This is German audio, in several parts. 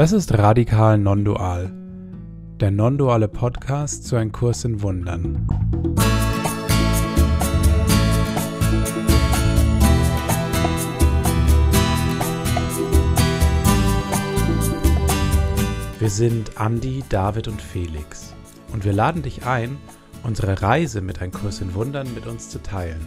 Das ist Radikal Non-Dual, der non-duale Podcast zu einem Kurs in Wundern. Wir sind Andi, David und Felix und wir laden dich ein, unsere Reise mit einem Kurs in Wundern mit uns zu teilen.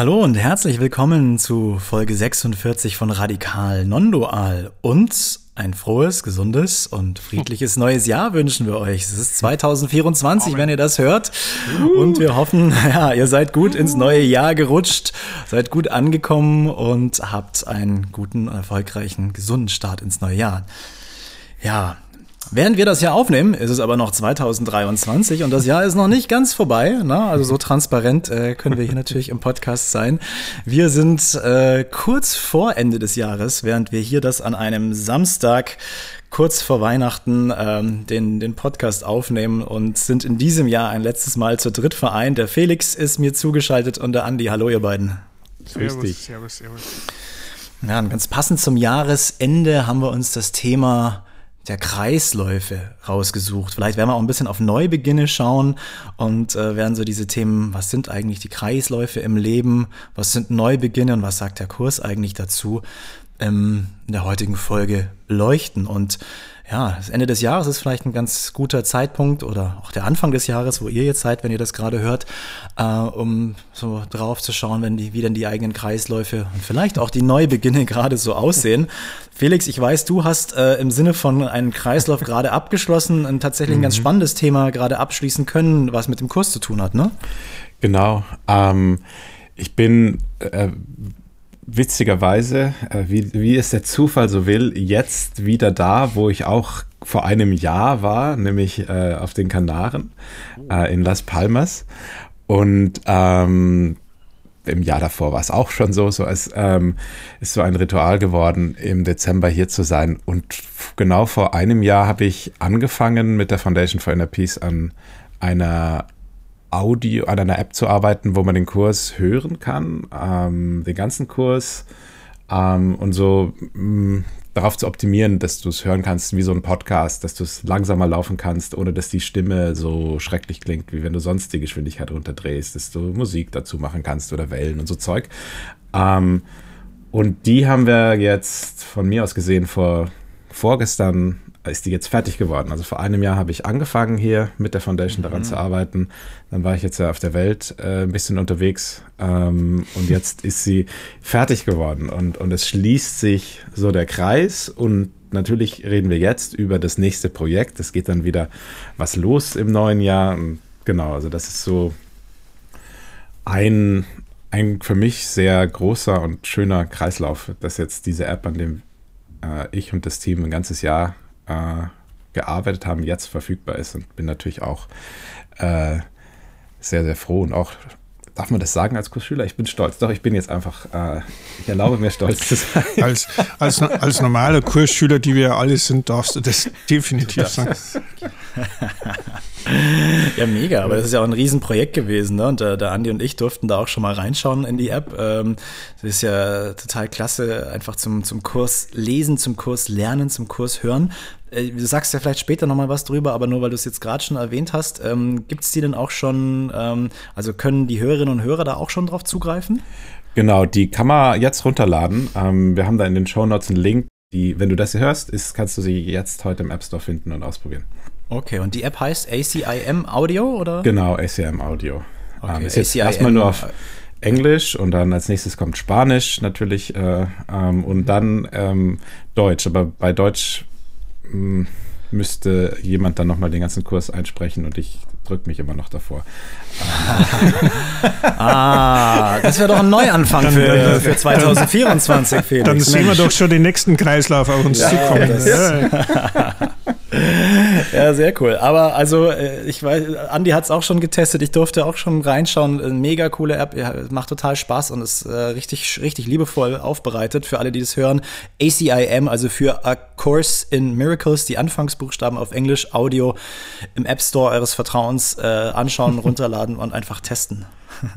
Hallo und herzlich willkommen zu Folge 46 von Radikal Non-Dual und ein frohes, gesundes und friedliches neues Jahr wünschen wir euch. Es ist 2024, wenn ihr das hört. Und wir hoffen, ja, ihr seid gut ins neue Jahr gerutscht, seid gut angekommen und habt einen guten, erfolgreichen, gesunden Start ins neue Jahr. Ja, Während wir das Jahr aufnehmen, ist es aber noch 2023 und das Jahr ist noch nicht ganz vorbei. Ne? Also so transparent äh, können wir hier natürlich im Podcast sein. Wir sind äh, kurz vor Ende des Jahres, während wir hier das an einem Samstag kurz vor Weihnachten ähm, den, den Podcast aufnehmen und sind in diesem Jahr ein letztes Mal zu dritt vereint. Der Felix ist mir zugeschaltet und der Andi. Hallo ihr beiden. Servus, dich. servus, servus. Ja, und ganz passend zum Jahresende haben wir uns das Thema der Kreisläufe rausgesucht. Vielleicht werden wir auch ein bisschen auf Neubeginne schauen und äh, werden so diese Themen, was sind eigentlich die Kreisläufe im Leben, was sind Neubeginne und was sagt der Kurs eigentlich dazu, ähm, in der heutigen Folge beleuchten. Und ja, das Ende des Jahres ist vielleicht ein ganz guter Zeitpunkt oder auch der Anfang des Jahres, wo ihr jetzt seid, wenn ihr das gerade hört, äh, um so drauf zu schauen, wenn die, wie denn die eigenen Kreisläufe und vielleicht auch die Neubeginne gerade so aussehen. Felix, ich weiß, du hast äh, im Sinne von einem Kreislauf gerade abgeschlossen, ein tatsächlich ein ganz mhm. spannendes Thema gerade abschließen können, was mit dem Kurs zu tun hat, ne? Genau. Ähm, ich bin äh, witzigerweise, äh, wie, wie es der Zufall so will, jetzt wieder da, wo ich auch vor einem Jahr war, nämlich äh, auf den Kanaren äh, in Las Palmas. Und ähm, im Jahr davor war es auch schon so, so es ähm, ist so ein Ritual geworden, im Dezember hier zu sein. Und genau vor einem Jahr habe ich angefangen mit der Foundation for Inner Peace an einer Audio, an einer App zu arbeiten, wo man den Kurs hören kann, ähm, den ganzen Kurs ähm, und so mh, mm, darauf zu optimieren, dass du es hören kannst wie so ein Podcast, dass du es langsamer laufen kannst, ohne dass die Stimme so schrecklich klingt, wie wenn du sonst die Geschwindigkeit runterdrehst, dass du Musik dazu machen kannst oder Wellen und so Zeug. Ähm, und die haben wir jetzt von mir aus gesehen vor vorgestern ist die jetzt fertig geworden. Also vor einem Jahr habe ich angefangen hier mit der Foundation daran mhm. zu arbeiten. Dann war ich jetzt ja auf der Welt äh, ein bisschen unterwegs ähm, und jetzt ist sie fertig geworden und, und es schließt sich so der Kreis und natürlich reden wir jetzt über das nächste Projekt. Es geht dann wieder was los im neuen Jahr. Und genau, also das ist so ein, ein für mich sehr großer und schöner Kreislauf, dass jetzt diese App, an dem äh, ich und das Team ein ganzes Jahr äh, gearbeitet haben, jetzt verfügbar ist und bin natürlich auch äh, sehr, sehr froh und auch Darf man das sagen als Kursschüler? Ich bin stolz. Doch, ich bin jetzt einfach, äh, ich erlaube mir stolz zu sein. Als, als, als normaler Kursschüler, die wir alle sind, darfst du das definitiv sagen. ja, mega, aber das ist ja auch ein Riesenprojekt gewesen. Ne? Und äh, der Andi und ich durften da auch schon mal reinschauen in die App. Ähm, das ist ja total klasse, einfach zum, zum Kurs lesen, zum Kurs lernen, zum Kurs hören. Äh, du sagst ja vielleicht später nochmal was drüber, aber nur weil du es jetzt gerade schon erwähnt hast, ähm, gibt es die denn auch schon, ähm, also können die Hörerinnen und Hörer da auch schon drauf zugreifen? Genau, die kann man jetzt runterladen. Ähm, wir haben da in den Show Notes einen Link. Die, wenn du das hier hörst, ist, kannst du sie jetzt heute im App Store finden und ausprobieren. Okay, und die App heißt ACIM Audio, oder? Genau, ACIM Audio. Okay, ähm, ist jetzt ACIM, erstmal nur auf Englisch und dann als nächstes kommt Spanisch natürlich äh, ähm, und dann ähm, Deutsch. Aber bei Deutsch müsste jemand dann nochmal den ganzen Kurs einsprechen und ich drücke mich immer noch davor. ah, das wäre doch ein Neuanfang für, für 2024, Felix. Dann sehen wir doch schon den nächsten Kreislauf auf uns ja, zukommen. ja, sehr cool. Aber also, äh, ich weiß, Andi hat es auch schon getestet. Ich durfte auch schon reinschauen. Mega coole App. Ja, macht total Spaß und ist äh, richtig, richtig liebevoll aufbereitet für alle, die das hören. ACIM, also für A Course in Miracles, die Anfangsbuchstaben auf Englisch, Audio im App Store eures Vertrauens äh, anschauen, runterladen und einfach testen.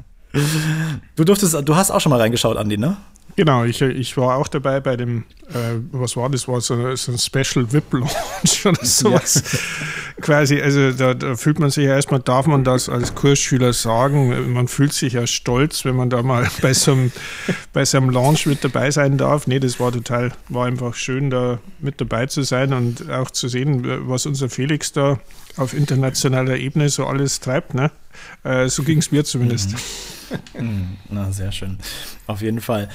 Du durftest, du hast auch schon mal reingeschaut, Andi, ne? Genau, ich, ich war auch dabei bei dem, äh, was war das, war so, so ein Special VIP-Launch oder sowas. Ja. Quasi, also da, da, fühlt man sich ja erstmal, darf man das als Kursschüler sagen, man fühlt sich ja stolz, wenn man da mal bei so einem, bei so einem Launch mit dabei sein darf. Nee, das war total, war einfach schön, da mit dabei zu sein und auch zu sehen, was unser Felix da auf internationaler Ebene so alles treibt. Ne? Äh, so ging es mir zumindest. Mhm. Na, sehr schön. Auf jeden Fall.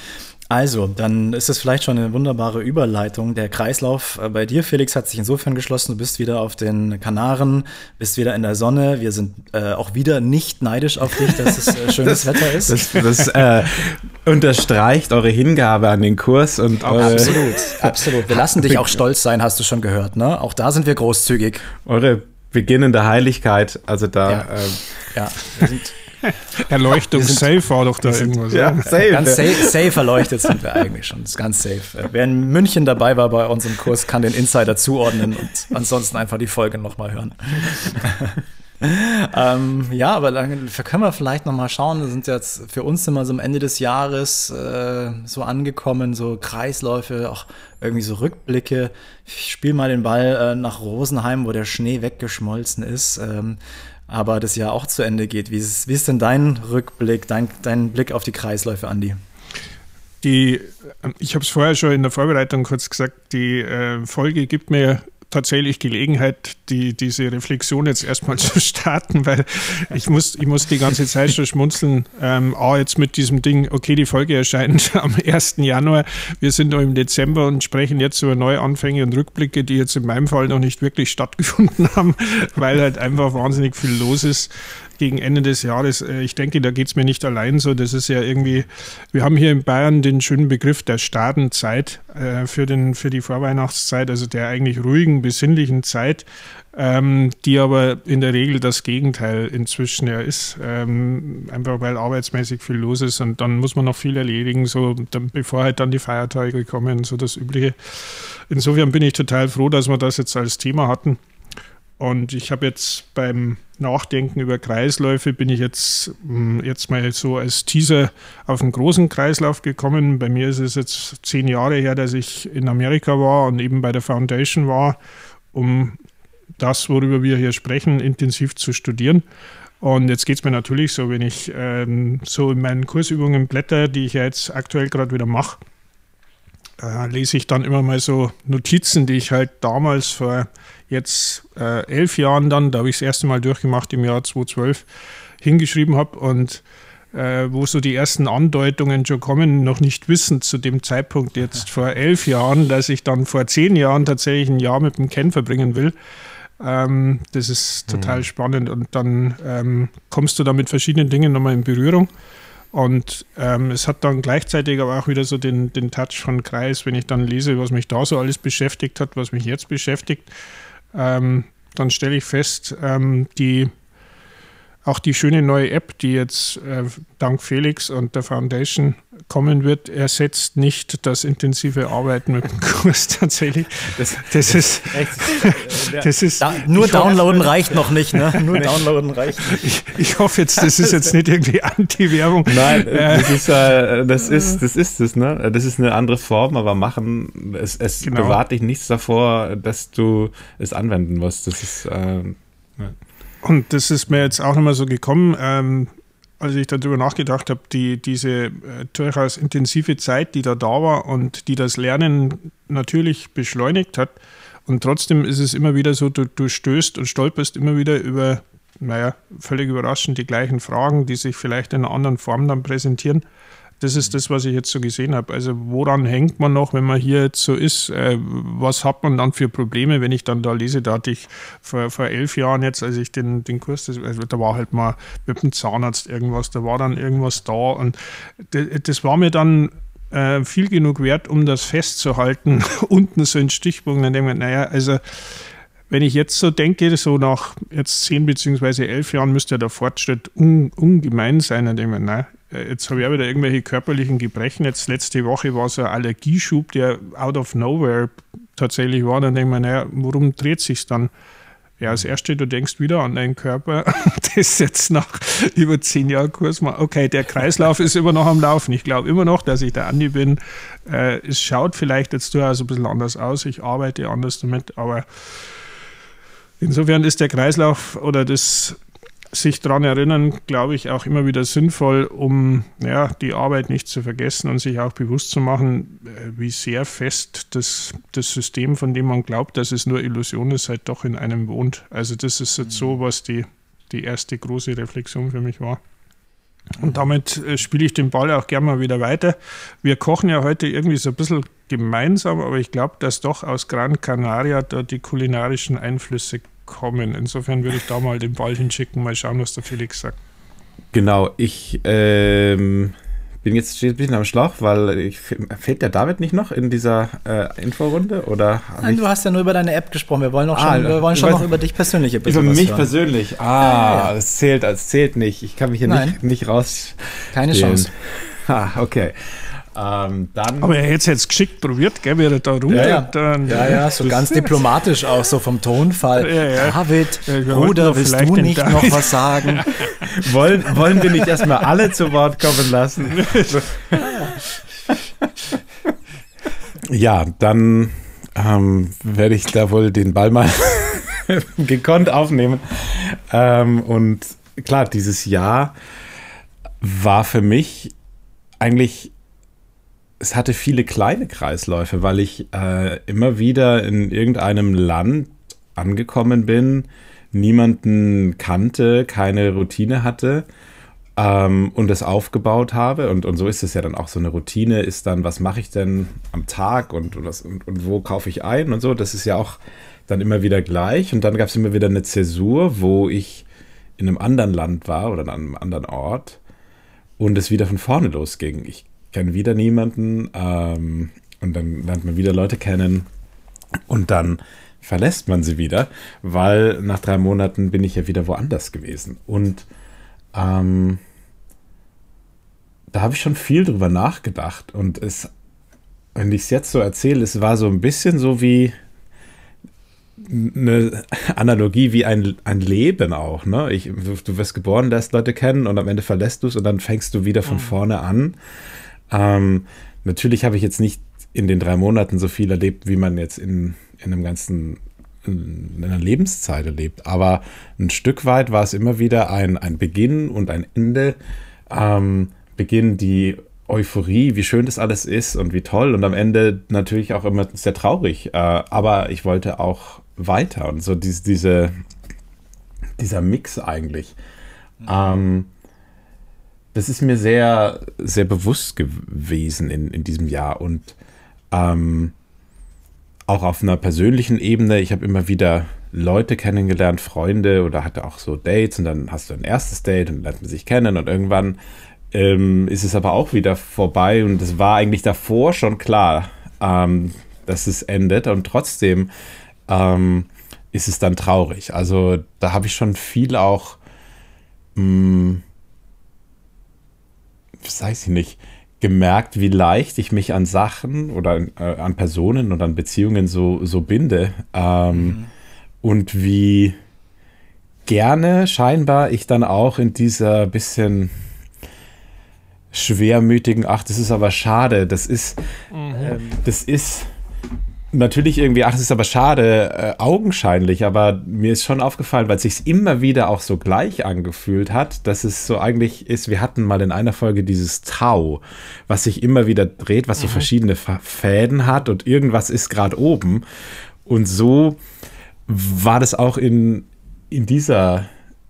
Also, dann ist es vielleicht schon eine wunderbare Überleitung. Der Kreislauf äh, bei dir, Felix, hat sich insofern geschlossen. Du bist wieder auf den Kanaren, bist wieder in der Sonne. Wir sind äh, auch wieder nicht neidisch auf dich, dass es äh, schönes das, Wetter ist. Das, das äh, unterstreicht eure Hingabe an den Kurs und absolut, absolut. Wir lassen dich auch stolz sein, hast du schon gehört. Ne? Auch da sind wir großzügig. Eure beginnende Heiligkeit, also da. Ja, ähm, ja wir sind Erleuchtung safe war doch da irgendwas. Ja, safe. Ganz safe, safe erleuchtet sind wir eigentlich schon. Das ist ganz safe. Wer in München dabei war bei unserem Kurs, kann den Insider zuordnen und ansonsten einfach die Folge nochmal hören. ähm, ja, aber dann können wir vielleicht nochmal schauen. Wir sind jetzt für uns immer so am Ende des Jahres äh, so angekommen, so Kreisläufe, auch irgendwie so Rückblicke. Ich spiele mal den Ball äh, nach Rosenheim, wo der Schnee weggeschmolzen ist. Ähm, aber das Jahr auch zu Ende geht. Wie ist, wie ist denn dein Rückblick, dein, dein Blick auf die Kreisläufe, Andi? Die, ähm, ich habe es vorher schon in der Vorbereitung kurz gesagt, die äh, Folge gibt mir tatsächlich Gelegenheit, die, diese Reflexion jetzt erstmal zu starten, weil ich muss, ich muss die ganze Zeit schon schmunzeln. Ähm, A, jetzt mit diesem Ding, okay, die Folge erscheint am 1. Januar. Wir sind noch im Dezember und sprechen jetzt über Neuanfänge und Rückblicke, die jetzt in meinem Fall noch nicht wirklich stattgefunden haben, weil halt einfach wahnsinnig viel los ist gegen Ende des Jahres. Äh, ich denke, da geht es mir nicht allein so. Das ist ja irgendwie, wir haben hier in Bayern den schönen Begriff der Stadenzeit äh, für, den, für die Vorweihnachtszeit, also der eigentlich ruhigen, besinnlichen Zeit, ähm, die aber in der Regel das Gegenteil inzwischen ja ist. Ähm, einfach weil arbeitsmäßig viel los ist und dann muss man noch viel erledigen, so bevor halt dann die Feiertage kommen, so das Übliche. Insofern bin ich total froh, dass wir das jetzt als Thema hatten. Und ich habe jetzt beim Nachdenken über Kreisläufe bin ich jetzt, hm, jetzt mal so als Teaser auf einen großen Kreislauf gekommen. Bei mir ist es jetzt zehn Jahre her, dass ich in Amerika war und eben bei der Foundation war, um das, worüber wir hier sprechen, intensiv zu studieren. Und jetzt geht es mir natürlich so, wenn ich ähm, so in meinen Kursübungen blätter, die ich ja jetzt aktuell gerade wieder mache, äh, lese ich dann immer mal so Notizen, die ich halt damals vor jetzt äh, elf Jahren dann, da habe ich das erste Mal durchgemacht im Jahr 2012, hingeschrieben habe und äh, wo so die ersten Andeutungen schon kommen, noch nicht wissend zu dem Zeitpunkt jetzt vor elf Jahren, dass ich dann vor zehn Jahren tatsächlich ein Jahr mit dem Ken verbringen will. Ähm, das ist total mhm. spannend und dann ähm, kommst du da mit verschiedenen Dingen nochmal in Berührung. Und ähm, es hat dann gleichzeitig aber auch wieder so den, den Touch von Kreis, wenn ich dann lese, was mich da so alles beschäftigt hat, was mich jetzt beschäftigt ähm, dann stelle ich fest, ähm, die auch die schöne neue App, die jetzt äh, dank Felix und der Foundation kommen wird, ersetzt nicht das intensive Arbeiten mit dem Kurs tatsächlich. Das, das ist, das ist da, nur downloaden hoffe, reicht noch nicht, ne? Nur downloaden reicht nicht. Ich, ich, hoffe jetzt, das ist jetzt nicht irgendwie Anti-Werbung. Nein, äh, das ist, äh, das ist, das ist es, ne? Das ist eine andere Form, aber machen, es, es genau. bewahrt dich nichts davor, dass du es anwenden musst. Das ist, äh, ja. Und das ist mir jetzt auch nochmal so gekommen, ähm, als ich darüber nachgedacht habe, die, diese äh, durchaus intensive Zeit, die da da war und die das Lernen natürlich beschleunigt hat. Und trotzdem ist es immer wieder so, du, du stößt und stolperst immer wieder über, naja, völlig überraschend die gleichen Fragen, die sich vielleicht in einer anderen Form dann präsentieren. Das ist das, was ich jetzt so gesehen habe. Also woran hängt man noch, wenn man hier jetzt so ist? Äh, was hat man dann für Probleme, wenn ich dann da lese? Da hatte ich vor, vor elf Jahren jetzt, als ich den, den Kurs, also da war halt mal mit dem Zahnarzt irgendwas, da war dann irgendwas da und das, das war mir dann äh, viel genug wert, um das festzuhalten. Unten so ein Stichpunkt, dann denke ich, naja, also wenn ich jetzt so denke, so nach jetzt zehn beziehungsweise elf Jahren müsste der Fortschritt un, ungemein sein. Denke ich mir, nein, äh, jetzt habe ich wieder irgendwelche körperlichen Gebrechen. Jetzt letzte Woche war so ein Allergieschub, der out of nowhere tatsächlich war. Dann denke ich mir, naja, worum dreht sich dann? Ja, das erste, du denkst wieder an deinen Körper. Das jetzt nach über zehn Jahren Kurs mal. Okay, der Kreislauf ist immer noch am Laufen. Ich glaube immer noch, dass ich der Andi bin. Äh, es schaut vielleicht jetzt durchaus ein bisschen anders aus. Ich arbeite anders damit, aber Insofern ist der Kreislauf oder das sich daran erinnern, glaube ich, auch immer wieder sinnvoll, um ja, die Arbeit nicht zu vergessen und sich auch bewusst zu machen, äh, wie sehr fest das, das System, von dem man glaubt, dass es nur Illusion ist, halt doch in einem wohnt. Also das ist jetzt so, was die, die erste große Reflexion für mich war. Und damit äh, spiele ich den Ball auch gerne mal wieder weiter. Wir kochen ja heute irgendwie so ein bisschen gemeinsam, aber ich glaube, dass doch aus Gran Canaria da die kulinarischen Einflüsse kommen. Insofern würde ich da mal den Ball hinschicken, mal schauen, was der Felix sagt. Genau, ich ähm, bin jetzt ein bisschen am Schlauch, weil ich, fehlt der David nicht noch in dieser äh, Inforunde? Oder Nein, du hast ja nur über deine App gesprochen. Wir wollen, auch schon, ah, wir wollen schon noch über dich persönlich ein Über mich hören. persönlich? Ah, ja, ja. das zählt, das zählt nicht. Ich kann mich hier nicht, nicht raus. Keine Chance. Ah, okay. Ähm, dann Aber er hätte es jetzt geschickt probiert, gell, wie er da runter. Ja, ja, ja so ganz diplomatisch auch so vom Tonfall. Ja, ja. David, Bruder, willst du nicht David. noch was sagen? wollen, wollen wir nicht erstmal alle zu Wort kommen lassen? ja, dann ähm, werde ich da wohl den Ball mal gekonnt aufnehmen. Ähm, und klar, dieses Jahr war für mich eigentlich es hatte viele kleine Kreisläufe, weil ich äh, immer wieder in irgendeinem Land angekommen bin, niemanden kannte, keine Routine hatte ähm, und es aufgebaut habe. Und, und so ist es ja dann auch so eine Routine, ist dann, was mache ich denn am Tag und, und, was, und, und wo kaufe ich ein und so. Das ist ja auch dann immer wieder gleich. Und dann gab es immer wieder eine Zäsur, wo ich in einem anderen Land war oder an einem anderen Ort und es wieder von vorne losging. Ich kenne wieder niemanden ähm, und dann lernt man wieder Leute kennen und dann verlässt man sie wieder, weil nach drei Monaten bin ich ja wieder woanders gewesen. Und ähm, da habe ich schon viel drüber nachgedacht und es, wenn ich es jetzt so erzähle, es war so ein bisschen so wie eine Analogie wie ein, ein Leben auch. Ne? Ich, du wirst geboren, lässt Leute kennen und am Ende verlässt du es und dann fängst du wieder von mhm. vorne an. Ähm, natürlich habe ich jetzt nicht in den drei Monaten so viel erlebt, wie man jetzt in, in einem ganzen in einer Lebenszeit erlebt. Aber ein Stück weit war es immer wieder ein, ein Beginn und ein Ende. Ähm, Beginn die Euphorie, wie schön das alles ist und wie toll. Und am Ende natürlich auch immer sehr traurig. Äh, aber ich wollte auch weiter. Und so diese, diese dieser Mix eigentlich. Mhm. Ähm, das ist mir sehr, sehr bewusst gewesen in, in diesem Jahr und ähm, auch auf einer persönlichen Ebene. Ich habe immer wieder Leute kennengelernt, Freunde oder hatte auch so Dates und dann hast du ein erstes Date und lernt man sich kennen und irgendwann ähm, ist es aber auch wieder vorbei und es war eigentlich davor schon klar, ähm, dass es endet und trotzdem ähm, ist es dann traurig. Also da habe ich schon viel auch mh, mm, weiß ich nicht, gemerkt, wie leicht ich mich an Sachen oder äh, an Personen und an Beziehungen so, so binde. Ähm, mhm. Und wie gerne scheinbar ich dann auch in dieser bisschen schwermütigen, ach, das ist aber schade, das ist, mhm. ähm, das ist natürlich irgendwie, ach, das ist aber schade, äh, augenscheinlich, aber mir ist schon aufgefallen, weil es sich immer wieder auch so gleich angefühlt hat, dass es so eigentlich ist, wir hatten mal in einer Folge dieses Tau, was sich immer wieder dreht, was so mhm. verschiedene Fäden hat und irgendwas ist gerade oben. Und so war das auch in, in dieser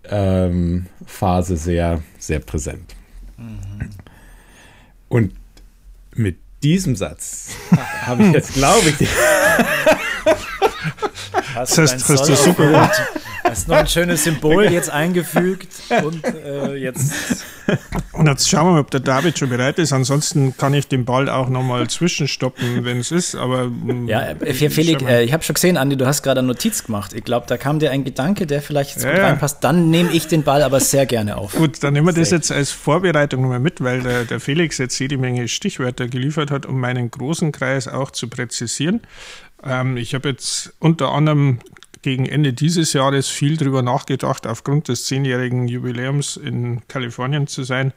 ähm, Phase sehr, sehr präsent. Mhm. Und mit diesem Satz habe ich jetzt, glaube ich, Hast das heißt, hast du super gut. Hast noch ein schönes Symbol jetzt eingefügt und äh, jetzt. Und jetzt schauen wir mal, ob der David schon bereit ist. Ansonsten kann ich den Ball auch nochmal zwischenstoppen, wenn es ist. Aber mm, ja, äh, Felix, äh, ich habe schon gesehen, Andi, du hast gerade eine Notiz gemacht. Ich glaube, da kam dir ein Gedanke, der vielleicht jetzt ja, gut reinpasst. Dann nehme ich den Ball aber sehr gerne auf. Gut, dann nehmen wir das jetzt als Vorbereitung nochmal mit, weil der, der Felix jetzt jede Menge Stichwörter geliefert hat, um meinen großen Kreis auch zu präzisieren. Ähm, ich habe jetzt unter anderem gegen Ende dieses Jahres viel darüber nachgedacht, aufgrund des zehnjährigen Jubiläums in Kalifornien zu sein.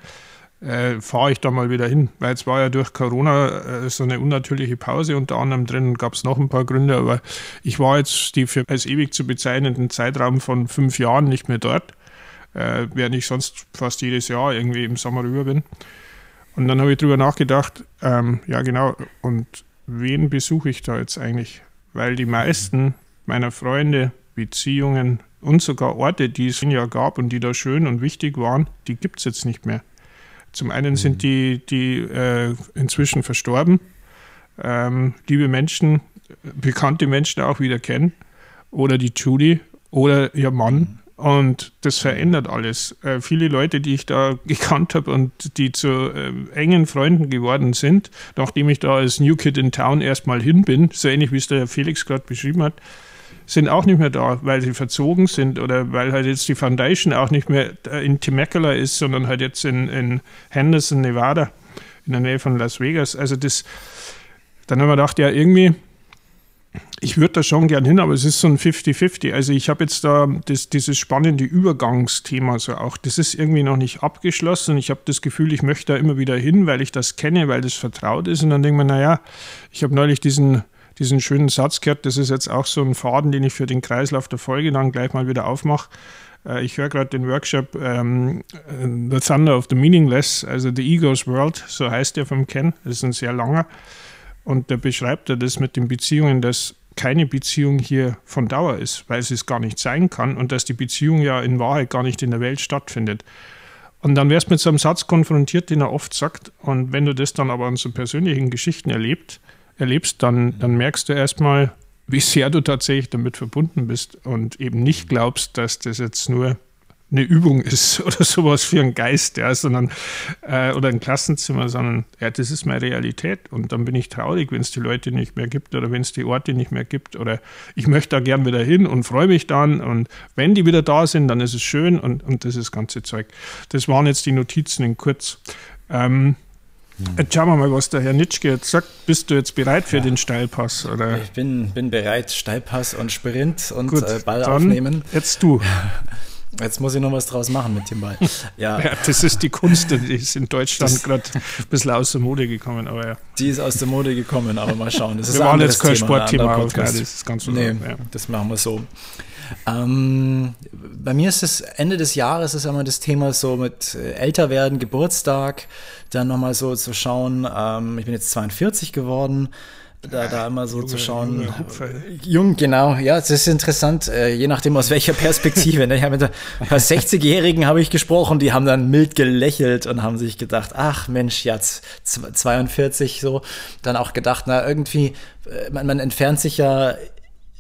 Äh, fahre ich da mal wieder hin, weil es war ja durch Corona äh, so eine unnatürliche Pause unter anderem drin, gab es noch ein paar Gründe, aber ich war jetzt die für als ewig zu bezeichnenden Zeitraum von fünf Jahren nicht mehr dort, äh, während ich sonst fast jedes Jahr irgendwie im Sommer rüber bin. Und dann habe ich darüber nachgedacht, ähm, ja genau, und wen besuche ich da jetzt eigentlich? Weil die meisten meiner Freunde, Beziehungen und sogar Orte, die es ja gab und die da schön und wichtig waren, die gibt es jetzt nicht mehr. Zum einen sind mhm. die, die äh, inzwischen verstorben, ähm, liebe Menschen, bekannte Menschen auch wieder kennen, oder die Judy oder ihr Mann, mhm. Und das verändert alles. Äh, viele Leute, die ich da gekannt habe und die zu äh, engen Freunden geworden sind, nachdem ich da als New Kid in Town erstmal hin bin, so ähnlich wie es der Felix gerade beschrieben hat, sind auch nicht mehr da, weil sie verzogen sind oder weil halt jetzt die Foundation auch nicht mehr in Temecula ist, sondern halt jetzt in, in Henderson, Nevada, in der Nähe von Las Vegas. Also das, dann haben wir gedacht, ja, irgendwie ich würde da schon gern hin, aber es ist so ein 50-50. Also ich habe jetzt da das, dieses spannende Übergangsthema so auch. Das ist irgendwie noch nicht abgeschlossen. Ich habe das Gefühl, ich möchte da immer wieder hin, weil ich das kenne, weil das vertraut ist. Und dann ich mir, naja, ich habe neulich diesen, diesen schönen Satz gehört. Das ist jetzt auch so ein Faden, den ich für den Kreislauf der Folge dann gleich mal wieder aufmache. Äh, ich höre gerade den Workshop ähm, The Thunder of the Meaningless, also The Ego's World, so heißt der vom Ken. Das ist ein sehr langer. Und da beschreibt er das mit den Beziehungen, dass keine Beziehung hier von Dauer ist, weil es gar nicht sein kann und dass die Beziehung ja in Wahrheit gar nicht in der Welt stattfindet. Und dann wärst du mit so einem Satz konfrontiert, den er oft sagt. Und wenn du das dann aber an so persönlichen Geschichten erlebt, erlebst, dann, dann merkst du erstmal, wie sehr du tatsächlich damit verbunden bist und eben nicht glaubst, dass das jetzt nur eine Übung ist oder sowas für einen Geist, ja, sondern äh, oder ein Klassenzimmer, sondern ja, das ist meine Realität. Und dann bin ich traurig, wenn es die Leute nicht mehr gibt oder wenn es die Orte nicht mehr gibt. Oder ich möchte da gern wieder hin und freue mich dann. Und wenn die wieder da sind, dann ist es schön und, und das ist das ganze Zeug. Das waren jetzt die Notizen in kurz. Ähm, Jetzt schauen wir mal, was der Herr Nitschke jetzt sagt. Bist du jetzt bereit für ja. den Steilpass? Oder? Ich bin, bin bereit, Steilpass und Sprint und Gut, äh, Ball aufnehmen. Jetzt du. Jetzt muss ich noch was draus machen mit dem Ball. Ja, ja das ist die Kunst, die ist in Deutschland gerade ein bisschen aus der Mode gekommen. Aber ja. Die ist aus der Mode gekommen, aber mal schauen. Das wir ist waren jetzt kein Thema, Sportthema auf, das ist ganz nee, ja. das machen wir so. Ähm, bei mir ist es Ende des Jahres ist immer das Thema so mit äh, älter werden, Geburtstag, dann nochmal so zu schauen. Ähm, ich bin jetzt 42 geworden da, da immer so Junge, zu schauen. Jung, genau, ja, es ist interessant, äh, je nachdem aus welcher Perspektive. Ne? Ich habe mit 60-Jährigen habe ich gesprochen, die haben dann mild gelächelt und haben sich gedacht, ach Mensch, jetzt 42 so, dann auch gedacht, na irgendwie, äh, man, man entfernt sich ja,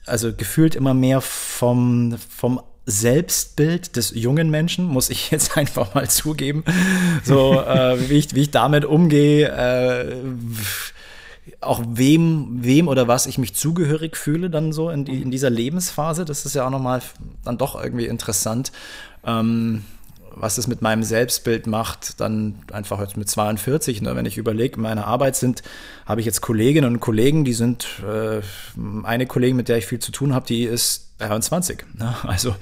also gefühlt immer mehr vom, vom Selbstbild des jungen Menschen, muss ich jetzt einfach mal zugeben. So, äh, wie, ich, wie ich damit umgehe, äh, auch wem, wem oder was ich mich zugehörig fühle dann so in, die, in dieser Lebensphase. Das ist ja auch nochmal dann doch irgendwie interessant. Ähm, was es mit meinem Selbstbild macht, dann einfach jetzt mit 42. Ne? Wenn ich überlege, meine Arbeit sind, habe ich jetzt Kolleginnen und Kollegen, die sind, äh, eine Kollegin, mit der ich viel zu tun habe, die ist 23. Ne? Also mhm.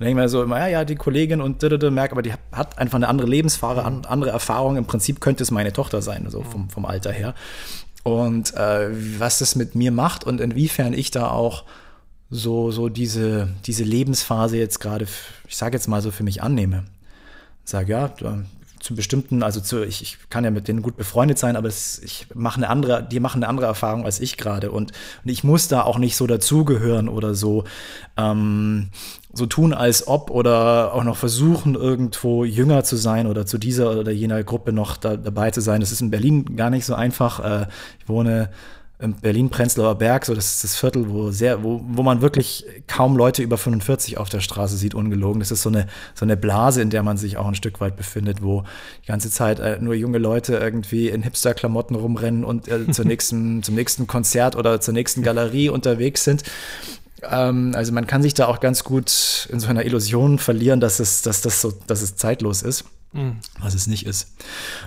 denke ich mir so immer, ja, ja, die Kollegin und merke, aber die hat einfach eine andere Lebensphase, andere Erfahrung. Im Prinzip könnte es meine Tochter sein, so vom, vom Alter her und äh, was das mit mir macht und inwiefern ich da auch so, so diese, diese Lebensphase jetzt gerade, ich sage jetzt mal so für mich annehme. Sage, ja, zu bestimmten, also zu, ich, ich kann ja mit denen gut befreundet sein, aber es, ich mache eine andere, die machen eine andere Erfahrung als ich gerade und, und ich muss da auch nicht so dazugehören oder so. Ähm, so tun, als ob oder auch noch versuchen, irgendwo jünger zu sein oder zu dieser oder jener Gruppe noch da, dabei zu sein. Das ist in Berlin gar nicht so einfach. Äh, ich wohne in Berlin-Prenzlauer Berg, so das ist das Viertel, wo sehr, wo, wo man wirklich kaum Leute über 45 auf der Straße sieht, ungelogen. Das ist so eine, so eine Blase, in der man sich auch ein Stück weit befindet, wo die ganze Zeit äh, nur junge Leute irgendwie in Hipster-Klamotten rumrennen und äh, zur nächsten, zum nächsten Konzert oder zur nächsten Galerie unterwegs sind. Ähm, also man kann sich da auch ganz gut in so einer Illusion verlieren, dass es, dass das so, dass es zeitlos ist. Mhm. Was es nicht ist.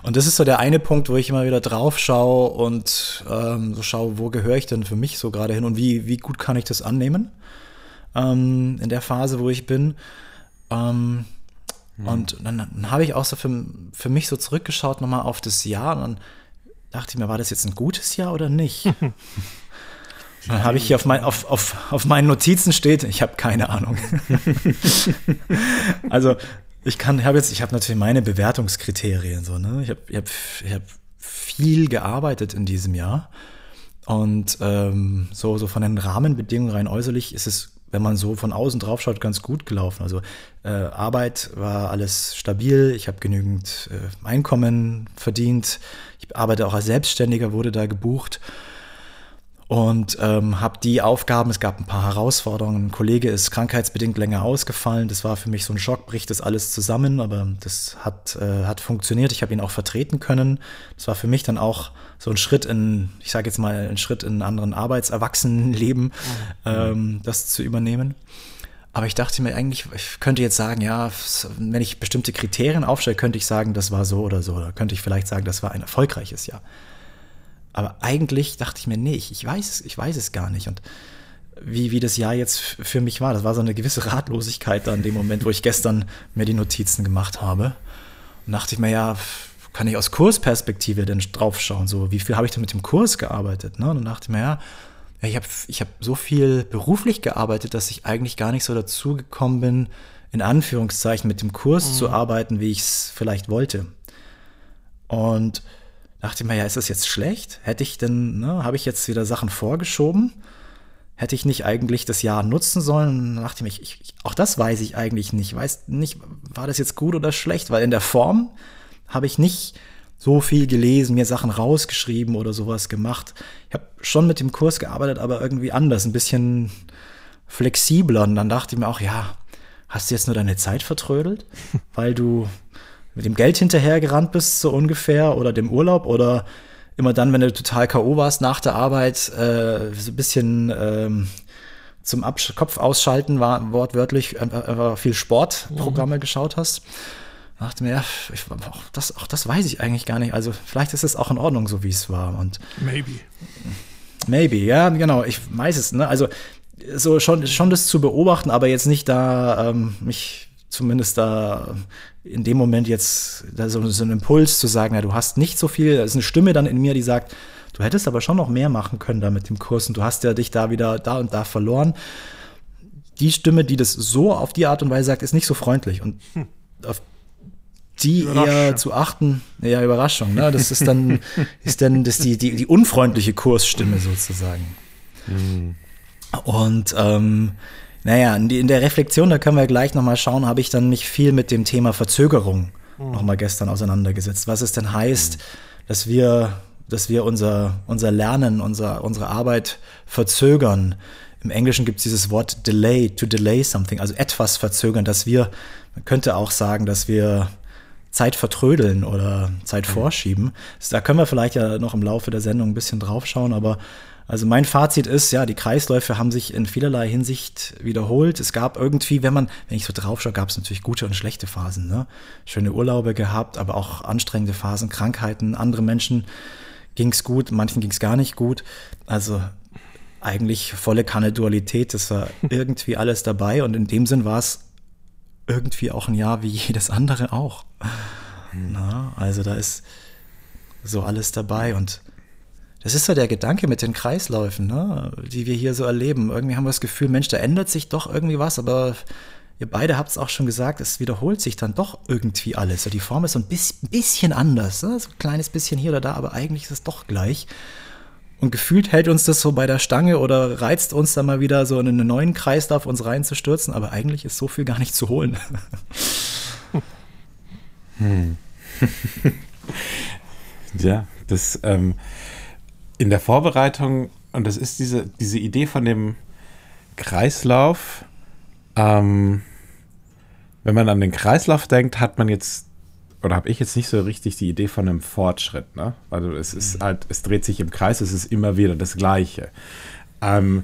Und das ist so der eine Punkt, wo ich immer wieder drauf schaue und ähm, so schaue, wo gehöre ich denn für mich so gerade hin und wie, wie gut kann ich das annehmen ähm, in der Phase, wo ich bin. Ähm, mhm. Und dann, dann habe ich auch so für, für mich so zurückgeschaut nochmal auf das Jahr und dann dachte ich mir, war das jetzt ein gutes Jahr oder nicht? Dann habe ich hier auf, mein, auf, auf, auf meinen Notizen steht, ich habe keine Ahnung. also ich kann, habe jetzt, ich habe natürlich meine Bewertungskriterien so, ne? Ich habe ich hab, ich hab viel gearbeitet in diesem Jahr. Und ähm, so, so von den Rahmenbedingungen rein äußerlich ist es, wenn man so von außen drauf schaut, ganz gut gelaufen. Also äh, Arbeit war alles stabil, ich habe genügend äh, Einkommen verdient, ich arbeite auch als Selbstständiger, wurde da gebucht und ähm, habe die Aufgaben, es gab ein paar Herausforderungen, ein Kollege ist krankheitsbedingt länger ausgefallen, das war für mich so ein Schock, bricht das alles zusammen, aber das hat, äh, hat funktioniert, ich habe ihn auch vertreten können. Das war für mich dann auch so ein Schritt in, ich sage jetzt mal, ein Schritt in einen anderen Arbeitserwachsenenleben, mhm. ähm, das zu übernehmen. Aber ich dachte mir eigentlich, ich könnte jetzt sagen, ja, wenn ich bestimmte Kriterien aufstelle, könnte ich sagen, das war so oder so. Oder könnte ich vielleicht sagen, das war ein erfolgreiches Jahr. Aber eigentlich dachte ich mir, nee, ich, ich weiß, ich weiß es gar nicht. Und wie, wie das Jahr jetzt für mich war, das war so eine gewisse Ratlosigkeit da in dem Moment, wo ich gestern mir die Notizen gemacht habe. Und dachte ich mir, ja, kann ich aus Kursperspektive denn draufschauen? So, wie viel habe ich denn mit dem Kurs gearbeitet? Ne? Und dann dachte ich mir, ja, ich habe ich hab so viel beruflich gearbeitet, dass ich eigentlich gar nicht so dazu gekommen bin, in Anführungszeichen mit dem Kurs mhm. zu arbeiten, wie ich es vielleicht wollte. Und dachte ich mir, ja, ist das jetzt schlecht? Hätte ich denn, ne, habe ich jetzt wieder Sachen vorgeschoben? Hätte ich nicht eigentlich das Jahr nutzen sollen? dann dachte ich mir, ich, ich, auch das weiß ich eigentlich nicht. Weiß nicht, war das jetzt gut oder schlecht? Weil in der Form habe ich nicht so viel gelesen, mir Sachen rausgeschrieben oder sowas gemacht. Ich habe schon mit dem Kurs gearbeitet, aber irgendwie anders, ein bisschen flexibler. Und dann dachte ich mir auch, ja, hast du jetzt nur deine Zeit vertrödelt, weil du mit dem Geld hinterhergerannt bist, so ungefähr, oder dem Urlaub, oder immer dann, wenn du total K.O. warst nach der Arbeit, äh, so ein bisschen ähm, zum Absch Kopf ausschalten war wortwörtlich einfach viel Sportprogramme mhm. geschaut hast. Da dachte mir, ja, ich, auch, das, auch das weiß ich eigentlich gar nicht. Also vielleicht ist es auch in Ordnung, so wie es war. Und maybe. Maybe, ja, genau. Ich weiß es. Ne? Also so schon, schon das zu beobachten, aber jetzt nicht da ähm, mich zumindest da in dem Moment jetzt so, so ein Impuls zu sagen, ja, du hast nicht so viel, da ist eine Stimme dann in mir, die sagt, du hättest aber schon noch mehr machen können da mit dem Kurs und du hast ja dich da wieder da und da verloren. Die Stimme, die das so auf die Art und Weise sagt, ist nicht so freundlich und hm. auf die eher zu achten, ja, Überraschung, ne? Das ist dann, ist dann das die, die, die unfreundliche Kursstimme sozusagen. Hm. Und ähm, naja, in der Reflexion, da können wir gleich nochmal schauen, habe ich dann mich viel mit dem Thema Verzögerung mhm. nochmal gestern auseinandergesetzt. Was es denn heißt, mhm. dass wir, dass wir unser, unser Lernen, unser, unsere Arbeit verzögern. Im Englischen gibt es dieses Wort delay, to delay something, also etwas verzögern, dass wir, man könnte auch sagen, dass wir Zeit vertrödeln oder Zeit mhm. vorschieben. Da können wir vielleicht ja noch im Laufe der Sendung ein bisschen drauf schauen, aber also mein Fazit ist, ja, die Kreisläufe haben sich in vielerlei Hinsicht wiederholt. Es gab irgendwie, wenn man, wenn ich so drauf schaue, gab es natürlich gute und schlechte Phasen. Ne? Schöne Urlaube gehabt, aber auch anstrengende Phasen, Krankheiten. Andere Menschen ging es gut, manchen ging es gar nicht gut. Also eigentlich volle Kanne Dualität, das war irgendwie alles dabei. Und in dem Sinn war es irgendwie auch ein Jahr wie jedes andere auch. Hm. Na, also da ist so alles dabei und das ist so der Gedanke mit den Kreisläufen, ne, die wir hier so erleben. Irgendwie haben wir das Gefühl, Mensch, da ändert sich doch irgendwie was, aber ihr beide habt es auch schon gesagt, es wiederholt sich dann doch irgendwie alles. Die Form ist so ein bisschen anders, ne? so ein kleines bisschen hier oder da, aber eigentlich ist es doch gleich. Und gefühlt hält uns das so bei der Stange oder reizt uns dann mal wieder so in einen neuen Kreislauf uns reinzustürzen, aber eigentlich ist so viel gar nicht zu holen. Hm. ja, das ähm, in der Vorbereitung, und das ist diese, diese Idee von dem Kreislauf, ähm, wenn man an den Kreislauf denkt, hat man jetzt oder habe ich jetzt nicht so richtig die Idee von einem Fortschritt. Ne? Also es ist mhm. halt, es dreht sich im Kreis, es ist immer wieder das Gleiche. Ähm,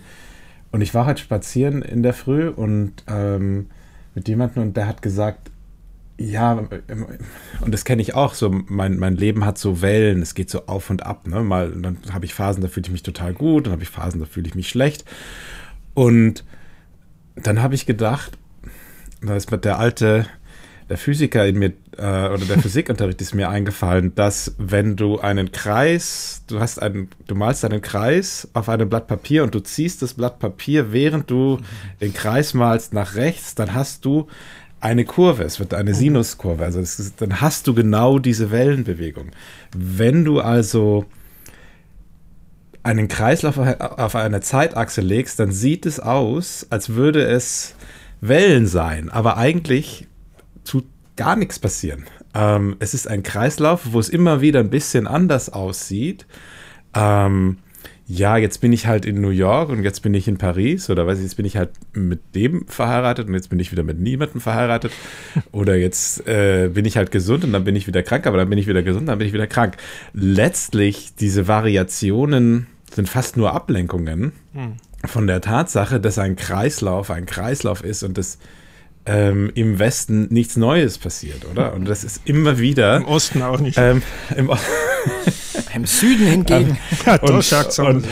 und ich war halt spazieren in der Früh und ähm, mit jemandem und der hat gesagt, ja, und das kenne ich auch, so mein, mein Leben hat so Wellen, es geht so auf und ab. Ne? Mal, dann habe ich Phasen, da fühle ich mich total gut, dann habe ich Phasen, da fühle ich mich schlecht. Und dann habe ich gedacht, da ist mit der alte der Physiker in mir äh, oder der Physikunterricht ist mir eingefallen, dass wenn du einen Kreis, du hast einen, du malst einen Kreis auf einem Blatt Papier und du ziehst das Blatt Papier, während du den Kreis malst nach rechts, dann hast du eine Kurve, es wird eine Sinuskurve, also ist, dann hast du genau diese Wellenbewegung. Wenn du also einen Kreislauf auf eine Zeitachse legst, dann sieht es aus, als würde es Wellen sein, aber eigentlich tut gar nichts passieren. Ähm, es ist ein Kreislauf, wo es immer wieder ein bisschen anders aussieht. Ähm, ja, jetzt bin ich halt in New York und jetzt bin ich in Paris oder weiß ich, jetzt bin ich halt mit dem verheiratet und jetzt bin ich wieder mit niemandem verheiratet oder jetzt äh, bin ich halt gesund und dann bin ich wieder krank, aber dann bin ich wieder gesund, dann bin ich wieder krank. Letztlich diese Variationen sind fast nur Ablenkungen hm. von der Tatsache, dass ein Kreislauf ein Kreislauf ist und das ähm, im Westen nichts Neues passiert, oder? Und das ist immer wieder. Im Osten auch nicht. Ähm, im, Im, Süden hingegen. ja, und, und,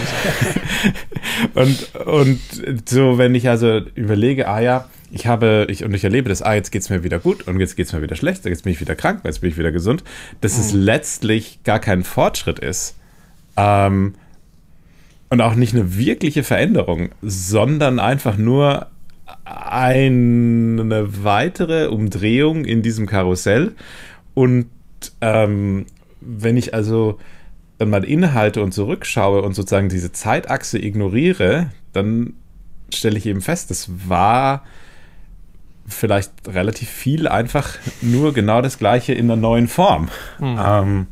und, und, so, wenn ich also überlege, ah ja, ich habe, ich, und ich erlebe das, ah, jetzt geht es mir wieder gut und jetzt geht es mir wieder schlecht, jetzt bin ich wieder krank, jetzt bin ich wieder gesund, dass mhm. es letztlich gar kein Fortschritt ist. Ähm, und auch nicht eine wirkliche Veränderung, sondern einfach nur eine weitere Umdrehung in diesem Karussell. Und ähm, wenn ich also dann mal innehalte und zurückschaue und sozusagen diese Zeitachse ignoriere, dann stelle ich eben fest, das war vielleicht relativ viel einfach nur genau das gleiche in einer neuen Form. Mhm. Ähm,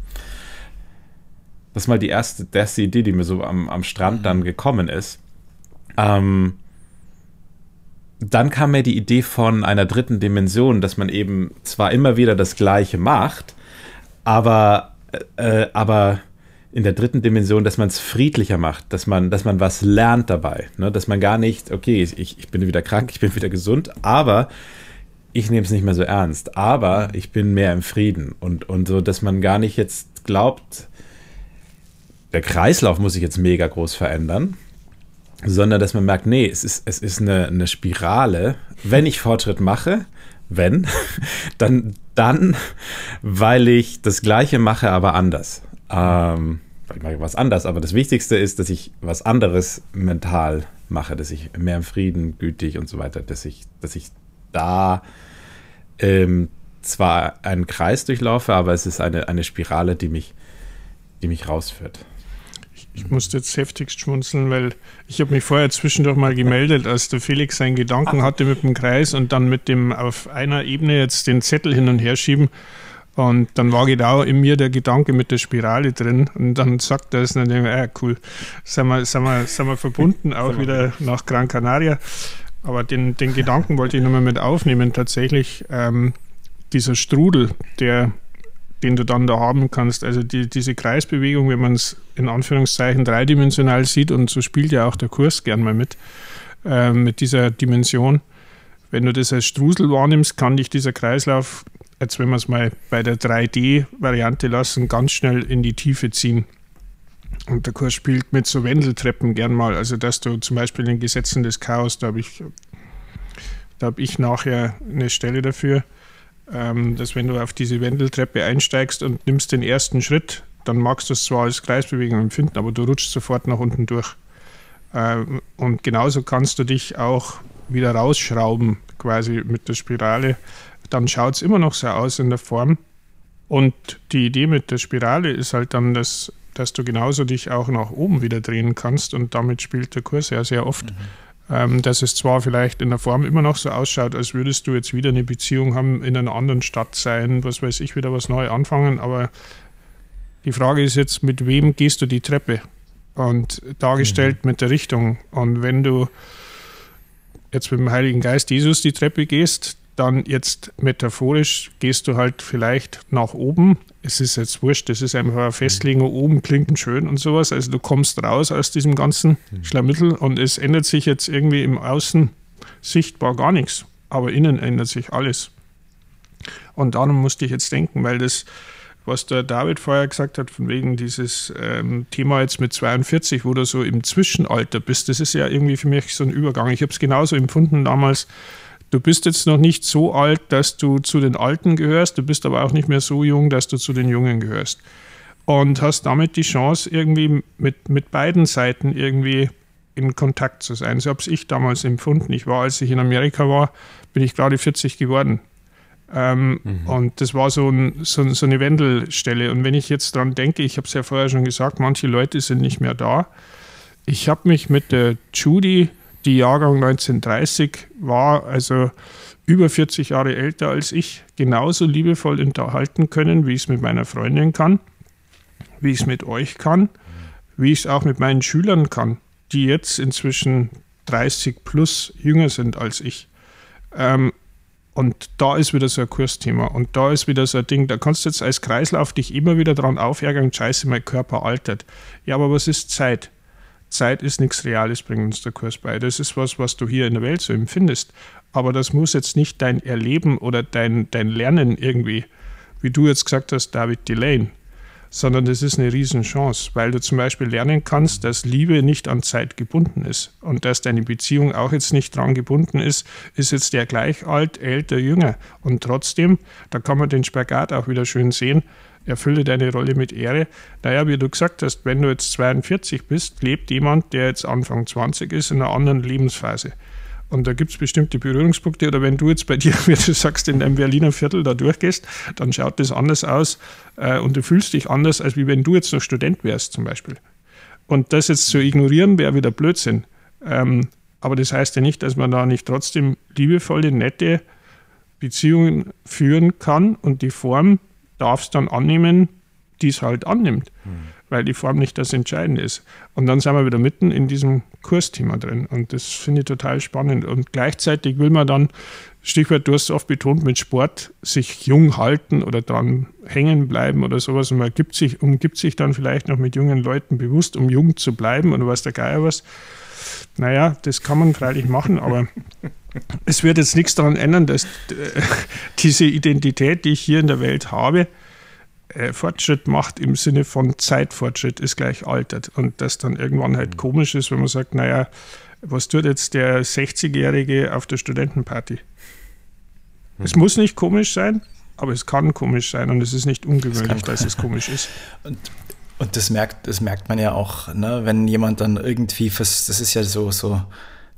das ist mal die erste, die erste Idee, die mir so am, am Strand dann gekommen ist. Ähm, dann kam mir die Idee von einer dritten Dimension, dass man eben zwar immer wieder das Gleiche macht, aber, äh, aber in der dritten Dimension, dass man es friedlicher macht, dass man, dass man was lernt dabei, ne? dass man gar nicht, okay, ich, ich bin wieder krank, ich bin wieder gesund, aber ich nehme es nicht mehr so ernst, aber ich bin mehr im Frieden und, und so, dass man gar nicht jetzt glaubt, der Kreislauf muss sich jetzt mega groß verändern, sondern dass man merkt, nee, es ist, es ist eine, eine Spirale. Wenn ich Fortschritt mache, wenn, dann, dann, weil ich das Gleiche mache, aber anders. Ähm, ich mache was anders, aber das Wichtigste ist, dass ich was anderes mental mache, dass ich mehr im Frieden, gütig und so weiter, dass ich, dass ich da ähm, zwar einen Kreis durchlaufe, aber es ist eine, eine Spirale, die mich, die mich rausführt. Ich musste jetzt heftigst schmunzeln, weil ich habe mich vorher zwischendurch mal gemeldet, als der Felix seinen Gedanken hatte mit dem Kreis und dann mit dem auf einer Ebene jetzt den Zettel hin und her schieben. Und dann war genau in mir der Gedanke mit der Spirale drin. Und dann sagt er es und dann denke ich, ah, cool, sind wir, sind wir, sind wir verbunden, auch wieder nach Gran Canaria. Aber den, den Gedanken wollte ich nochmal mit aufnehmen. Tatsächlich, ähm, dieser Strudel, der den du dann da haben kannst. Also die, diese Kreisbewegung, wenn man es in Anführungszeichen dreidimensional sieht, und so spielt ja auch der Kurs gern mal mit, äh, mit dieser Dimension. Wenn du das als Strusel wahrnimmst, kann dich dieser Kreislauf, jetzt wenn wir es mal bei der 3D-Variante lassen, ganz schnell in die Tiefe ziehen. Und der Kurs spielt mit so Wendeltreppen gern mal. Also, dass du zum Beispiel in den Gesetzen des Chaos, da habe ich, hab ich nachher eine Stelle dafür, ähm, dass wenn du auf diese Wendeltreppe einsteigst und nimmst den ersten Schritt, dann magst du es zwar als Kreisbewegung empfinden, aber du rutschst sofort nach unten durch. Ähm, und genauso kannst du dich auch wieder rausschrauben, quasi mit der Spirale, dann schaut es immer noch so aus in der Form. Und die Idee mit der Spirale ist halt dann, dass, dass du genauso dich auch nach oben wieder drehen kannst und damit spielt der Kurs ja sehr oft. Mhm. Ähm, dass es zwar vielleicht in der Form immer noch so ausschaut, als würdest du jetzt wieder eine Beziehung haben, in einer anderen Stadt sein, was weiß ich, wieder was neu anfangen, aber die Frage ist jetzt, mit wem gehst du die Treppe? Und dargestellt mhm. mit der Richtung. Und wenn du jetzt mit dem Heiligen Geist Jesus die Treppe gehst, dann jetzt metaphorisch gehst du halt vielleicht nach oben. Es ist jetzt wurscht, das ist einfach ein Festlegen, oben klingt schön und sowas. Also du kommst raus aus diesem ganzen mhm. Schlamassel und es ändert sich jetzt irgendwie im Außen sichtbar gar nichts, aber innen ändert sich alles. Und daran musste ich jetzt denken, weil das, was der David vorher gesagt hat, von wegen dieses ähm, Thema jetzt mit 42, wo du so im Zwischenalter bist, das ist ja irgendwie für mich so ein Übergang. Ich habe es genauso empfunden damals, Du bist jetzt noch nicht so alt, dass du zu den Alten gehörst, du bist aber auch nicht mehr so jung, dass du zu den Jungen gehörst. Und hast damit die Chance, irgendwie mit, mit beiden Seiten irgendwie in Kontakt zu sein. So habe ich damals empfunden. Ich war, als ich in Amerika war, bin ich gerade 40 geworden. Ähm, mhm. Und das war so, ein, so, so, eine Wendelstelle. Und wenn ich jetzt dran denke, ich habe es ja vorher schon gesagt, manche Leute sind nicht mehr da. Ich habe mich mit der Judy die Jahrgang 1930 war, also über 40 Jahre älter als ich, genauso liebevoll unterhalten können, wie ich es mit meiner Freundin kann, wie ich es mit euch kann, wie ich es auch mit meinen Schülern kann, die jetzt inzwischen 30 plus jünger sind als ich. Ähm, und da ist wieder so ein Kursthema. Und da ist wieder so ein Ding, da kannst du jetzt als Kreislauf dich immer wieder dran aufärgern, scheiße, mein Körper altert. Ja, aber was ist Zeit? Zeit ist nichts Reales, bringt uns der Kurs bei. Das ist was, was du hier in der Welt so empfindest. Aber das muss jetzt nicht dein Erleben oder dein, dein Lernen irgendwie, wie du jetzt gesagt hast, David Delane, sondern das ist eine Riesenchance, weil du zum Beispiel lernen kannst, dass Liebe nicht an Zeit gebunden ist und dass deine Beziehung auch jetzt nicht dran gebunden ist, ist jetzt der gleich alt, älter, jünger. Und trotzdem, da kann man den Spagat auch wieder schön sehen, erfülle deine Rolle mit Ehre. Naja, wie du gesagt hast, wenn du jetzt 42 bist, lebt jemand, der jetzt Anfang 20 ist, in einer anderen Lebensphase. Und da gibt es bestimmte Berührungspunkte. Oder wenn du jetzt bei dir, wie du sagst, in deinem Berliner Viertel da durchgehst, dann schaut das anders aus äh, und du fühlst dich anders, als wie wenn du jetzt noch Student wärst zum Beispiel. Und das jetzt zu ignorieren, wäre wieder Blödsinn. Ähm, aber das heißt ja nicht, dass man da nicht trotzdem liebevolle, nette Beziehungen führen kann und die Form darf es dann annehmen, die es halt annimmt, mhm. Weil die Form nicht das Entscheidende ist. Und dann sind wir wieder mitten in diesem Kursthema drin und das finde ich total spannend. Und gleichzeitig will man dann, Stichwort, du hast es oft betont, mit Sport sich jung halten oder dran hängen bleiben oder sowas und man gibt sich, umgibt sich dann vielleicht noch mit jungen Leuten bewusst, um jung zu bleiben oder was der Geier was. Naja, das kann man freilich machen, aber es wird jetzt nichts daran ändern, dass äh, diese Identität, die ich hier in der Welt habe, äh, Fortschritt macht im Sinne von Zeitfortschritt ist gleich altert. Und das dann irgendwann halt mhm. komisch ist, wenn man sagt, naja, was tut jetzt der 60-Jährige auf der Studentenparty? Mhm. Es muss nicht komisch sein, aber es kann komisch sein und es ist nicht ungewöhnlich, dass es komisch ist. Und, und das merkt, das merkt man ja auch, ne? wenn jemand dann irgendwie, das ist ja so, so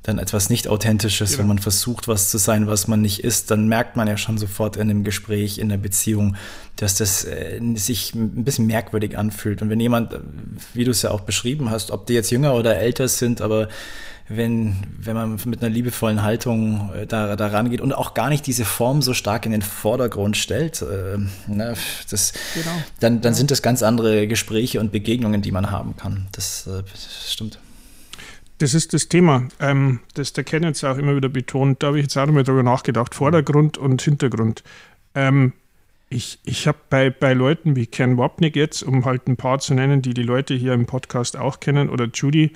dann etwas nicht Authentisches, genau. wenn man versucht, was zu sein, was man nicht ist, dann merkt man ja schon sofort in einem Gespräch, in der Beziehung, dass das äh, sich ein bisschen merkwürdig anfühlt. Und wenn jemand, wie du es ja auch beschrieben hast, ob die jetzt jünger oder älter sind, aber wenn, wenn man mit einer liebevollen Haltung äh, da, da rangeht und auch gar nicht diese Form so stark in den Vordergrund stellt, äh, ne, das, genau. dann, dann ja. sind das ganz andere Gespräche und Begegnungen, die man haben kann. Das, äh, das stimmt. Das ist das Thema, ähm, das der Ken jetzt auch immer wieder betont. Da habe ich jetzt auch nochmal drüber nachgedacht. Vordergrund und Hintergrund. Ähm, ich ich habe bei, bei Leuten wie Ken Wapnick jetzt, um halt ein paar zu nennen, die die Leute hier im Podcast auch kennen, oder Judy,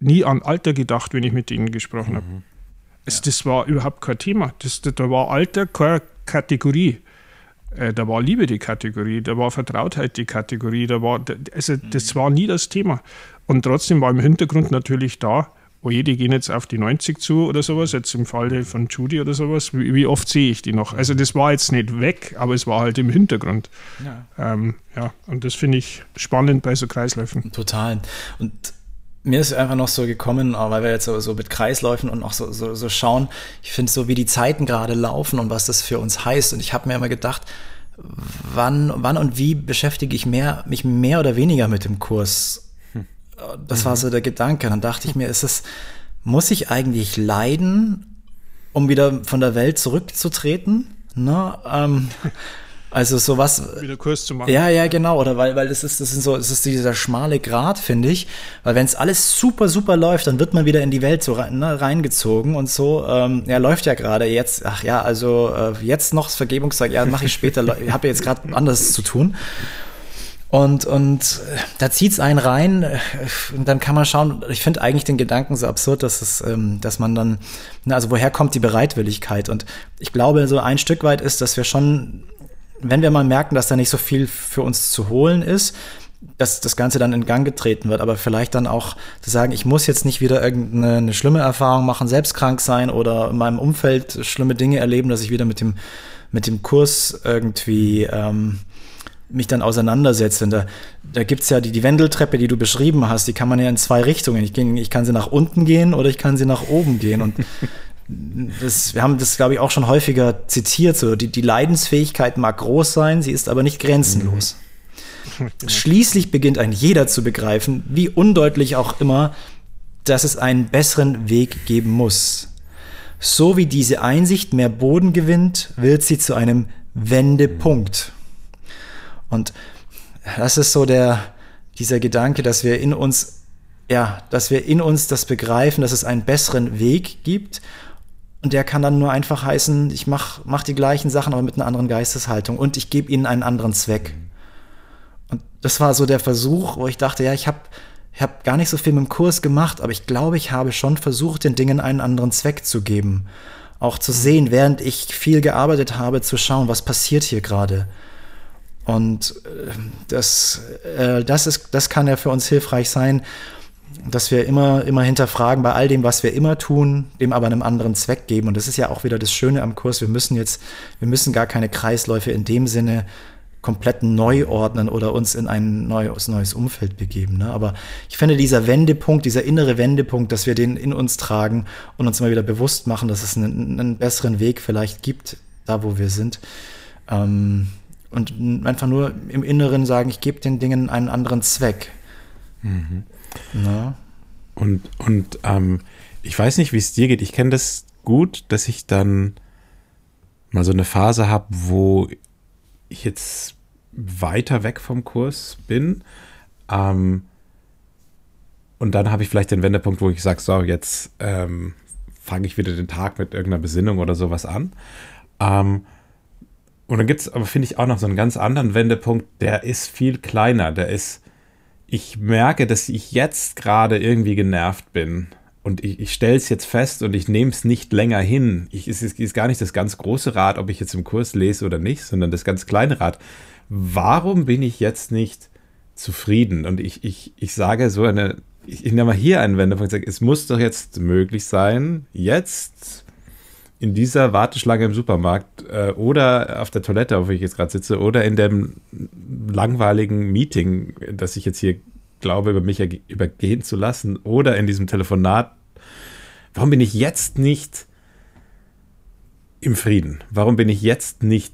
nie an Alter gedacht, wenn ich mit ihnen gesprochen habe. Mhm. Also ja. Das war überhaupt kein Thema. Das, da war Alter keine Kategorie. Äh, da war Liebe die Kategorie, da war Vertrautheit die Kategorie, da war, also das mhm. war nie das Thema. Und trotzdem war im Hintergrund natürlich da, oh je, die gehen jetzt auf die 90 zu oder sowas, jetzt im Falle von Judy oder sowas, wie, wie oft sehe ich die noch? Also das war jetzt nicht weg, aber es war halt im Hintergrund. Ja, ähm, ja und das finde ich spannend bei so Kreisläufen. Total. Und mir ist einfach noch so gekommen, weil wir jetzt so, so mit Kreisläufen und auch so, so, so schauen, ich finde so, wie die Zeiten gerade laufen und was das für uns heißt. Und ich habe mir immer gedacht, wann, wann und wie beschäftige ich mehr, mich mehr oder weniger mit dem Kurs? Hm. Das war so der Gedanke. Dann dachte ich mir, ist es, muss ich eigentlich leiden, um wieder von der Welt zurückzutreten? Ne? Ähm, also sowas. Wieder Kurs zu machen. Ja, ja, genau. Oder weil, weil das ist, das ist so, es ist dieser schmale Grat, finde ich. Weil wenn es alles super, super läuft, dann wird man wieder in die Welt so rein, ne, reingezogen und so. Ähm, ja, läuft ja gerade jetzt. Ach ja, also äh, jetzt noch das Vergebungstag. Ja, mache ich später. ich habe ja jetzt gerade anderes zu tun. Und, und äh, da zieht's einen rein äh, und dann kann man schauen, ich finde eigentlich den Gedanken so absurd, dass es, ähm, dass man dann, also woher kommt die Bereitwilligkeit? Und ich glaube, so ein Stück weit ist, dass wir schon wenn wir mal merken, dass da nicht so viel für uns zu holen ist, dass das Ganze dann in Gang getreten wird, aber vielleicht dann auch zu sagen, ich muss jetzt nicht wieder irgendeine schlimme Erfahrung machen, selbst krank sein oder in meinem Umfeld schlimme Dinge erleben, dass ich wieder mit dem, mit dem Kurs irgendwie ähm, mich dann auseinandersetze. Und da, da gibt's ja die, die Wendeltreppe, die du beschrieben hast, die kann man ja in zwei Richtungen. Ich, ich kann sie nach unten gehen oder ich kann sie nach oben gehen. Und das, wir haben das, glaube ich, auch schon häufiger zitiert. So, die, die Leidensfähigkeit mag groß sein, sie ist aber nicht grenzenlos. Mhm. Schließlich beginnt ein jeder zu begreifen, wie undeutlich auch immer, dass es einen besseren Weg geben muss. So wie diese Einsicht mehr Boden gewinnt, wird sie zu einem Wendepunkt. Und das ist so der, dieser Gedanke, dass wir in uns, ja, dass wir in uns das begreifen, dass es einen besseren Weg gibt und der kann dann nur einfach heißen, ich mache mach die gleichen Sachen, aber mit einer anderen Geisteshaltung und ich gebe ihnen einen anderen Zweck. Und das war so der Versuch, wo ich dachte, ja, ich habe ich hab gar nicht so viel mit dem Kurs gemacht, aber ich glaube, ich habe schon versucht, den Dingen einen anderen Zweck zu geben. Auch zu sehen, während ich viel gearbeitet habe, zu schauen, was passiert hier gerade. Und äh, das, äh, das, ist, das kann ja für uns hilfreich sein, dass wir immer, immer hinterfragen bei all dem, was wir immer tun, dem aber einem anderen Zweck geben. Und das ist ja auch wieder das Schöne am Kurs. Wir müssen jetzt, wir müssen gar keine Kreisläufe in dem Sinne komplett neu ordnen oder uns in ein neues, neues Umfeld begeben. Ne? Aber ich finde, dieser Wendepunkt, dieser innere Wendepunkt, dass wir den in uns tragen und uns mal wieder bewusst machen, dass es einen, einen besseren Weg vielleicht gibt, da wo wir sind. Ähm, und einfach nur im Inneren sagen, ich gebe den Dingen einen anderen Zweck. Mhm. Na. Und, und ähm, ich weiß nicht, wie es dir geht. Ich kenne das gut, dass ich dann mal so eine Phase habe, wo ich jetzt weiter weg vom Kurs bin. Ähm, und dann habe ich vielleicht den Wendepunkt, wo ich sage, so, jetzt ähm, fange ich wieder den Tag mit irgendeiner Besinnung oder sowas an. Ähm, und dann gibt es aber, finde ich, auch noch so einen ganz anderen Wendepunkt, der ist viel kleiner. Der ist ich merke, dass ich jetzt gerade irgendwie genervt bin. Und ich, ich stelle es jetzt fest und ich nehme es nicht länger hin. Ich, es ist, ist gar nicht das ganz große Rad, ob ich jetzt im Kurs lese oder nicht, sondern das ganz kleine Rad. Warum bin ich jetzt nicht zufrieden? Und ich, ich, ich sage so eine, ich, ich nehme mal hier einen Wendepunkt, sage, es muss doch jetzt möglich sein, jetzt in dieser Warteschlange im Supermarkt äh, oder auf der Toilette, auf der ich jetzt gerade sitze, oder in dem langweiligen Meeting, das ich jetzt hier glaube, über mich übergehen zu lassen, oder in diesem Telefonat, warum bin ich jetzt nicht im Frieden? Warum bin ich jetzt nicht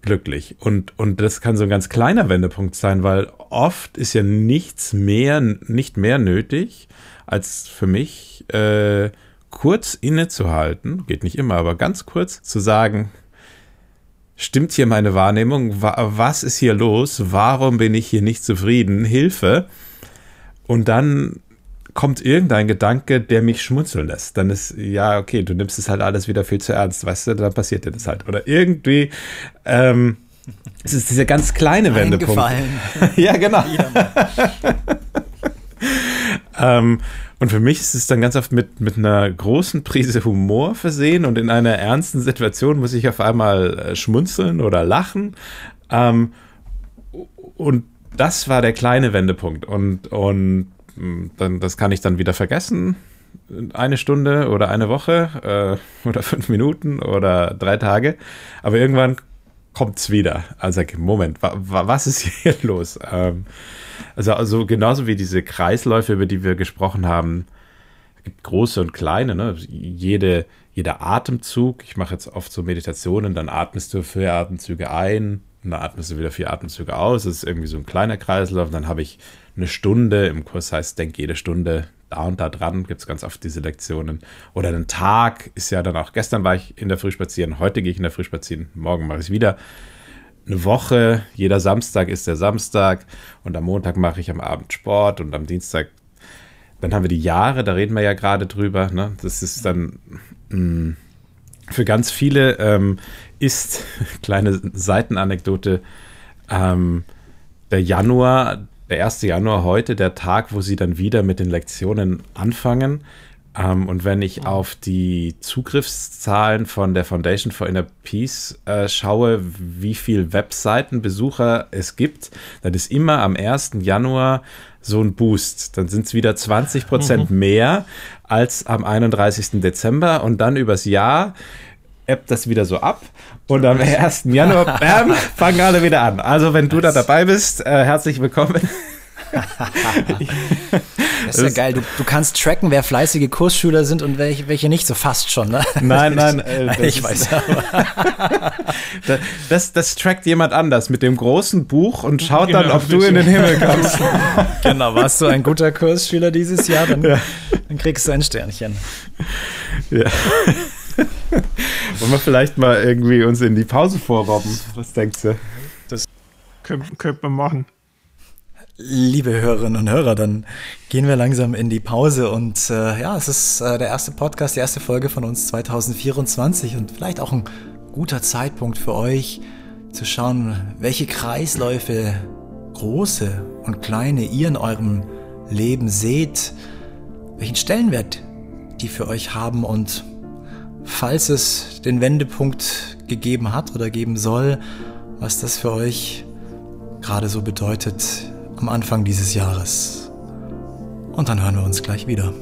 glücklich? Und, und das kann so ein ganz kleiner Wendepunkt sein, weil oft ist ja nichts mehr, nicht mehr nötig, als für mich äh, kurz innezuhalten, geht nicht immer, aber ganz kurz zu sagen, stimmt hier meine Wahrnehmung? Was ist hier los? Warum bin ich hier nicht zufrieden? Hilfe. Und dann kommt irgendein Gedanke, der mich schmunzeln lässt. Dann ist, ja, okay, du nimmst es halt alles wieder viel zu ernst, weißt du, dann passiert dir das halt. Oder irgendwie, ähm, es ist dieser ganz kleine Wendepunkt. ja, genau. ähm, und für mich ist es dann ganz oft mit, mit einer großen Prise Humor versehen und in einer ernsten Situation muss ich auf einmal äh, schmunzeln oder lachen. Ähm, und das war der kleine Wendepunkt. Und, und hm, dann, das kann ich dann wieder vergessen. Eine Stunde oder eine Woche äh, oder fünf Minuten oder drei Tage. Aber irgendwann kommt's wieder. Also Moment, wa, wa, was ist hier los? Ähm, also, also genauso wie diese Kreisläufe, über die wir gesprochen haben, gibt große und kleine. Ne? Jede, jeder Atemzug, ich mache jetzt oft so Meditationen, dann atmest du vier Atemzüge ein und dann atmest du wieder vier Atemzüge aus. Das ist irgendwie so ein kleiner Kreislauf. Dann habe ich eine Stunde, im Kurs heißt, denk jede Stunde da und da dran, gibt es ganz oft diese Lektionen. Oder ein Tag ist ja dann auch, gestern war ich in der Früh spazieren, heute gehe ich in der Früh spazieren, morgen mache ich es wieder. Eine Woche, jeder Samstag ist der Samstag und am Montag mache ich am Abend Sport und am Dienstag, dann haben wir die Jahre, da reden wir ja gerade drüber. Ne? Das ist dann mh, mm, für ganz viele ähm, ist, kleine Seitenanekdote, ähm, der Januar der 1. Januar heute der Tag, wo sie dann wieder mit den Lektionen anfangen. Ähm, und wenn ich auf die Zugriffszahlen von der Foundation for Inner Peace äh, schaue, wie viel Webseitenbesucher es gibt, dann ist immer am 1. Januar so ein Boost. Dann sind es wieder 20 Prozent mhm. mehr als am 31. Dezember und dann übers Jahr ebbt das wieder so ab und am 1. Januar, bam, fangen alle wieder an. Also wenn du da dabei bist, äh, herzlich willkommen. das ist ja geil. Du, du, kannst tracken, wer fleißige Kursschüler sind und welche, welche nicht, so fast schon. Ne? Nein, nein. Äh, ich weiß aber. das, das, trackt jemand anders mit dem großen Buch und schaut genau, dann, ob du in den Himmel kommst. genau, warst du ein guter Kursschüler dieses Jahr, dann, ja. dann kriegst du ein Sternchen. Ja. Wollen wir vielleicht mal irgendwie uns in die Pause vorrobben? Was denkst du? Das könnte könnt man machen. Liebe Hörerinnen und Hörer, dann gehen wir langsam in die Pause und äh, ja, es ist äh, der erste Podcast, die erste Folge von uns 2024 und vielleicht auch ein guter Zeitpunkt für euch zu schauen, welche Kreisläufe, große und kleine, ihr in eurem Leben seht, welchen Stellenwert die für euch haben und falls es den Wendepunkt gegeben hat oder geben soll, was das für euch gerade so bedeutet am Anfang dieses Jahres. Und dann hören wir uns gleich wieder.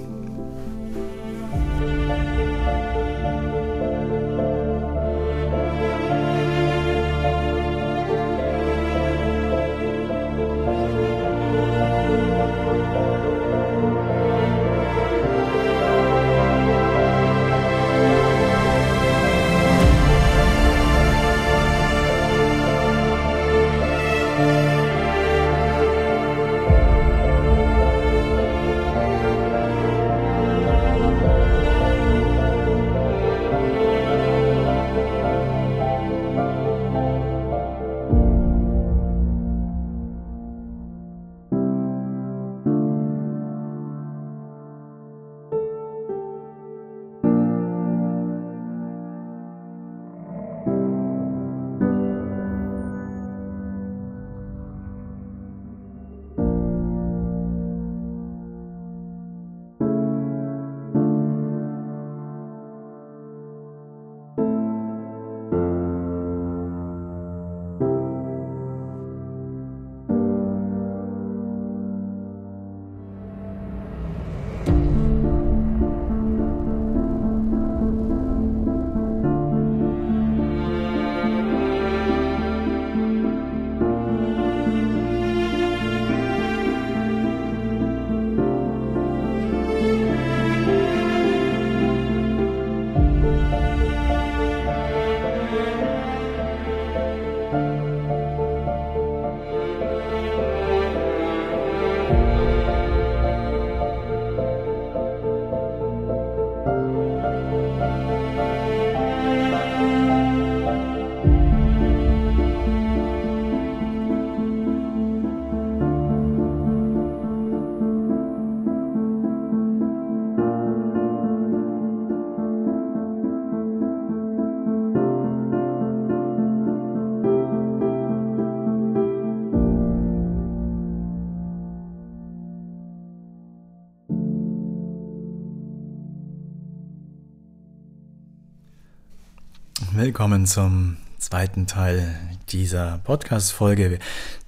Willkommen zum zweiten Teil dieser Podcast-Folge,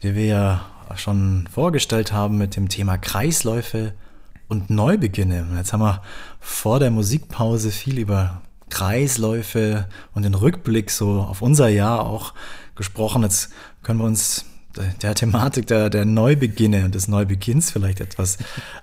die wir ja schon vorgestellt haben mit dem Thema Kreisläufe und Neubeginne. Jetzt haben wir vor der Musikpause viel über Kreisläufe und den Rückblick so auf unser Jahr auch gesprochen. Jetzt können wir uns der Thematik der, der Neubeginne und des Neubeginns vielleicht etwas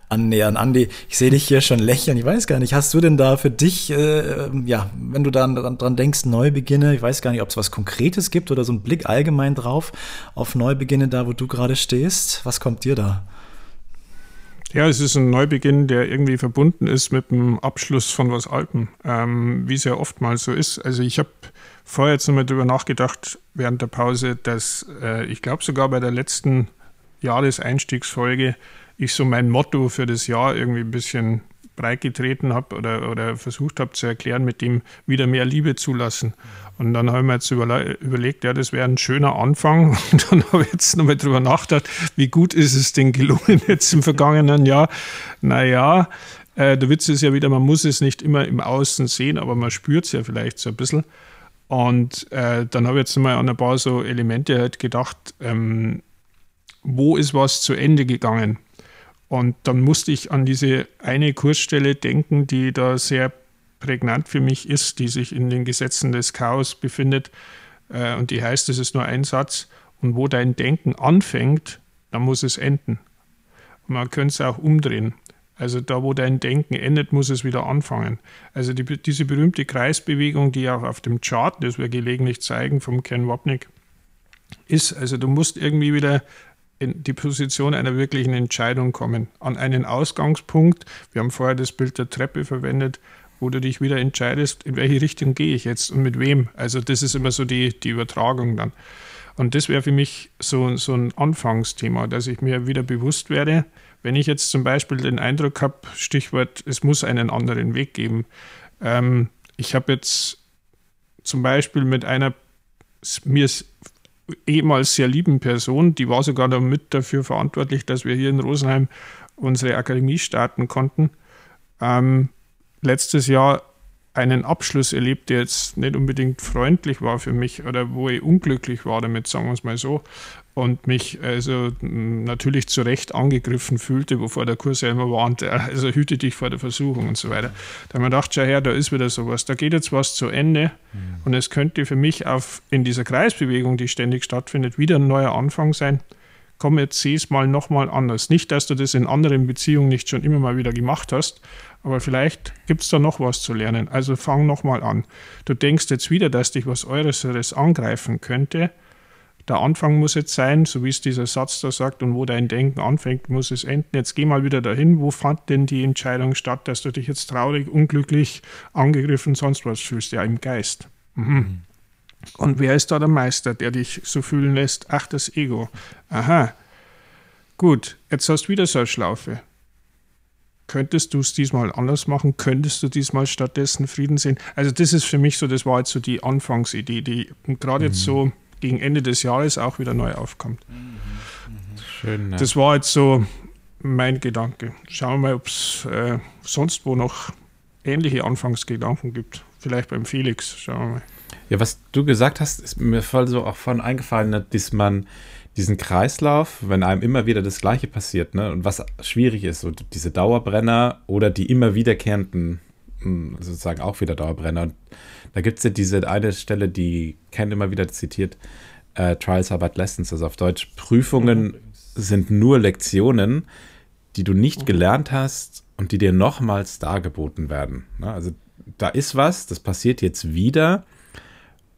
annähern. Andi, ich sehe dich hier schon lächeln. Ich weiß gar nicht, hast du denn da für dich, äh, ja, wenn du dann dran, dran denkst, Neubeginne, ich weiß gar nicht, ob es was Konkretes gibt oder so ein Blick allgemein drauf auf Neubeginne, da wo du gerade stehst. Was kommt dir da? Ja, es ist ein Neubeginn, der irgendwie verbunden ist mit dem Abschluss von was Alten, ähm, wie es ja oftmals so ist. Also ich habe vorher jetzt nochmal drüber nachgedacht während der Pause, dass äh, ich glaube sogar bei der letzten Jahreseinstiegsfolge ich so mein Motto für das Jahr irgendwie ein bisschen breit getreten habe oder, oder versucht habe zu erklären, mit dem wieder mehr Liebe zulassen. Und dann habe ich mir jetzt überlegt, ja, das wäre ein schöner Anfang. Und dann habe ich jetzt nochmal drüber nachgedacht, wie gut ist es denn gelungen jetzt im vergangenen Jahr? Naja, äh, der Witz ist ja wieder, man muss es nicht immer im Außen sehen, aber man spürt es ja vielleicht so ein bisschen. Und äh, dann habe ich jetzt mal an ein paar so Elemente halt gedacht, ähm, wo ist was zu Ende gegangen? Und dann musste ich an diese eine Kursstelle denken, die da sehr prägnant für mich ist, die sich in den Gesetzen des Chaos befindet. Äh, und die heißt, es ist nur ein Satz. Und wo dein Denken anfängt, dann muss es enden. Und man könnte es auch umdrehen. Also da, wo dein Denken endet, muss es wieder anfangen. Also die, diese berühmte Kreisbewegung, die auch auf dem Chart, das wir gelegentlich zeigen, vom Ken Wapnick, ist, also du musst irgendwie wieder in die Position einer wirklichen Entscheidung kommen, an einen Ausgangspunkt. Wir haben vorher das Bild der Treppe verwendet, wo du dich wieder entscheidest, in welche Richtung gehe ich jetzt und mit wem. Also das ist immer so die, die Übertragung dann. Und das wäre für mich so, so ein Anfangsthema, dass ich mir wieder bewusst werde, wenn ich jetzt zum Beispiel den Eindruck habe, Stichwort, es muss einen anderen Weg geben. Ähm, ich habe jetzt zum Beispiel mit einer mir ehemals sehr lieben Person, die war sogar damit dafür verantwortlich, dass wir hier in Rosenheim unsere Akademie starten konnten, ähm, letztes Jahr einen Abschluss erlebt, der jetzt nicht unbedingt freundlich war für mich oder wo ich unglücklich war damit, sagen wir es mal so. Und mich also natürlich zu Recht angegriffen fühlte, wovor der Kurs ja immer warnte, also hüte dich vor der Versuchung und so weiter. Da habe ich gedacht, schau her, da ist wieder sowas, da geht jetzt was zu Ende mhm. und es könnte für mich auf, in dieser Kreisbewegung, die ständig stattfindet, wieder ein neuer Anfang sein komm, jetzt sieh es mal nochmal anders. Nicht, dass du das in anderen Beziehungen nicht schon immer mal wieder gemacht hast, aber vielleicht gibt es da noch was zu lernen. Also fang nochmal an. Du denkst jetzt wieder, dass dich was Äußeres angreifen könnte. Der Anfang muss jetzt sein, so wie es dieser Satz da sagt, und wo dein Denken anfängt, muss es enden. Jetzt geh mal wieder dahin. Wo fand denn die Entscheidung statt, dass du dich jetzt traurig, unglücklich, angegriffen, sonst was fühlst? Ja, im Geist. Mhm. Und wer ist da der Meister, der dich so fühlen lässt? Ach, das Ego. Aha. Gut, jetzt hast du wieder so eine Schlaufe. Könntest du es diesmal anders machen? Könntest du diesmal stattdessen Frieden sehen? Also, das ist für mich so, das war jetzt so die Anfangsidee, die gerade mhm. jetzt so gegen Ende des Jahres auch wieder neu aufkommt. Mhm. Schön. Ne? Das war jetzt so mein Gedanke. Schauen wir mal, ob es äh, sonst wo noch ähnliche Anfangsgedanken gibt. Vielleicht beim Felix. Schauen wir mal. Ja, was du gesagt hast, ist mir voll so auch von eingefallen, ne, dass man diesen Kreislauf, wenn einem immer wieder das Gleiche passiert, ne, und was schwierig ist, so diese Dauerbrenner oder die immer wiederkehrenden, hm, sozusagen auch wieder Dauerbrenner. Da gibt es ja diese eine Stelle, die Ken immer wieder zitiert, äh, Trials are but lessons, also auf Deutsch, Prüfungen sind nur Lektionen, die du nicht gelernt hast und die dir nochmals dargeboten werden. Ne? Also da ist was, das passiert jetzt wieder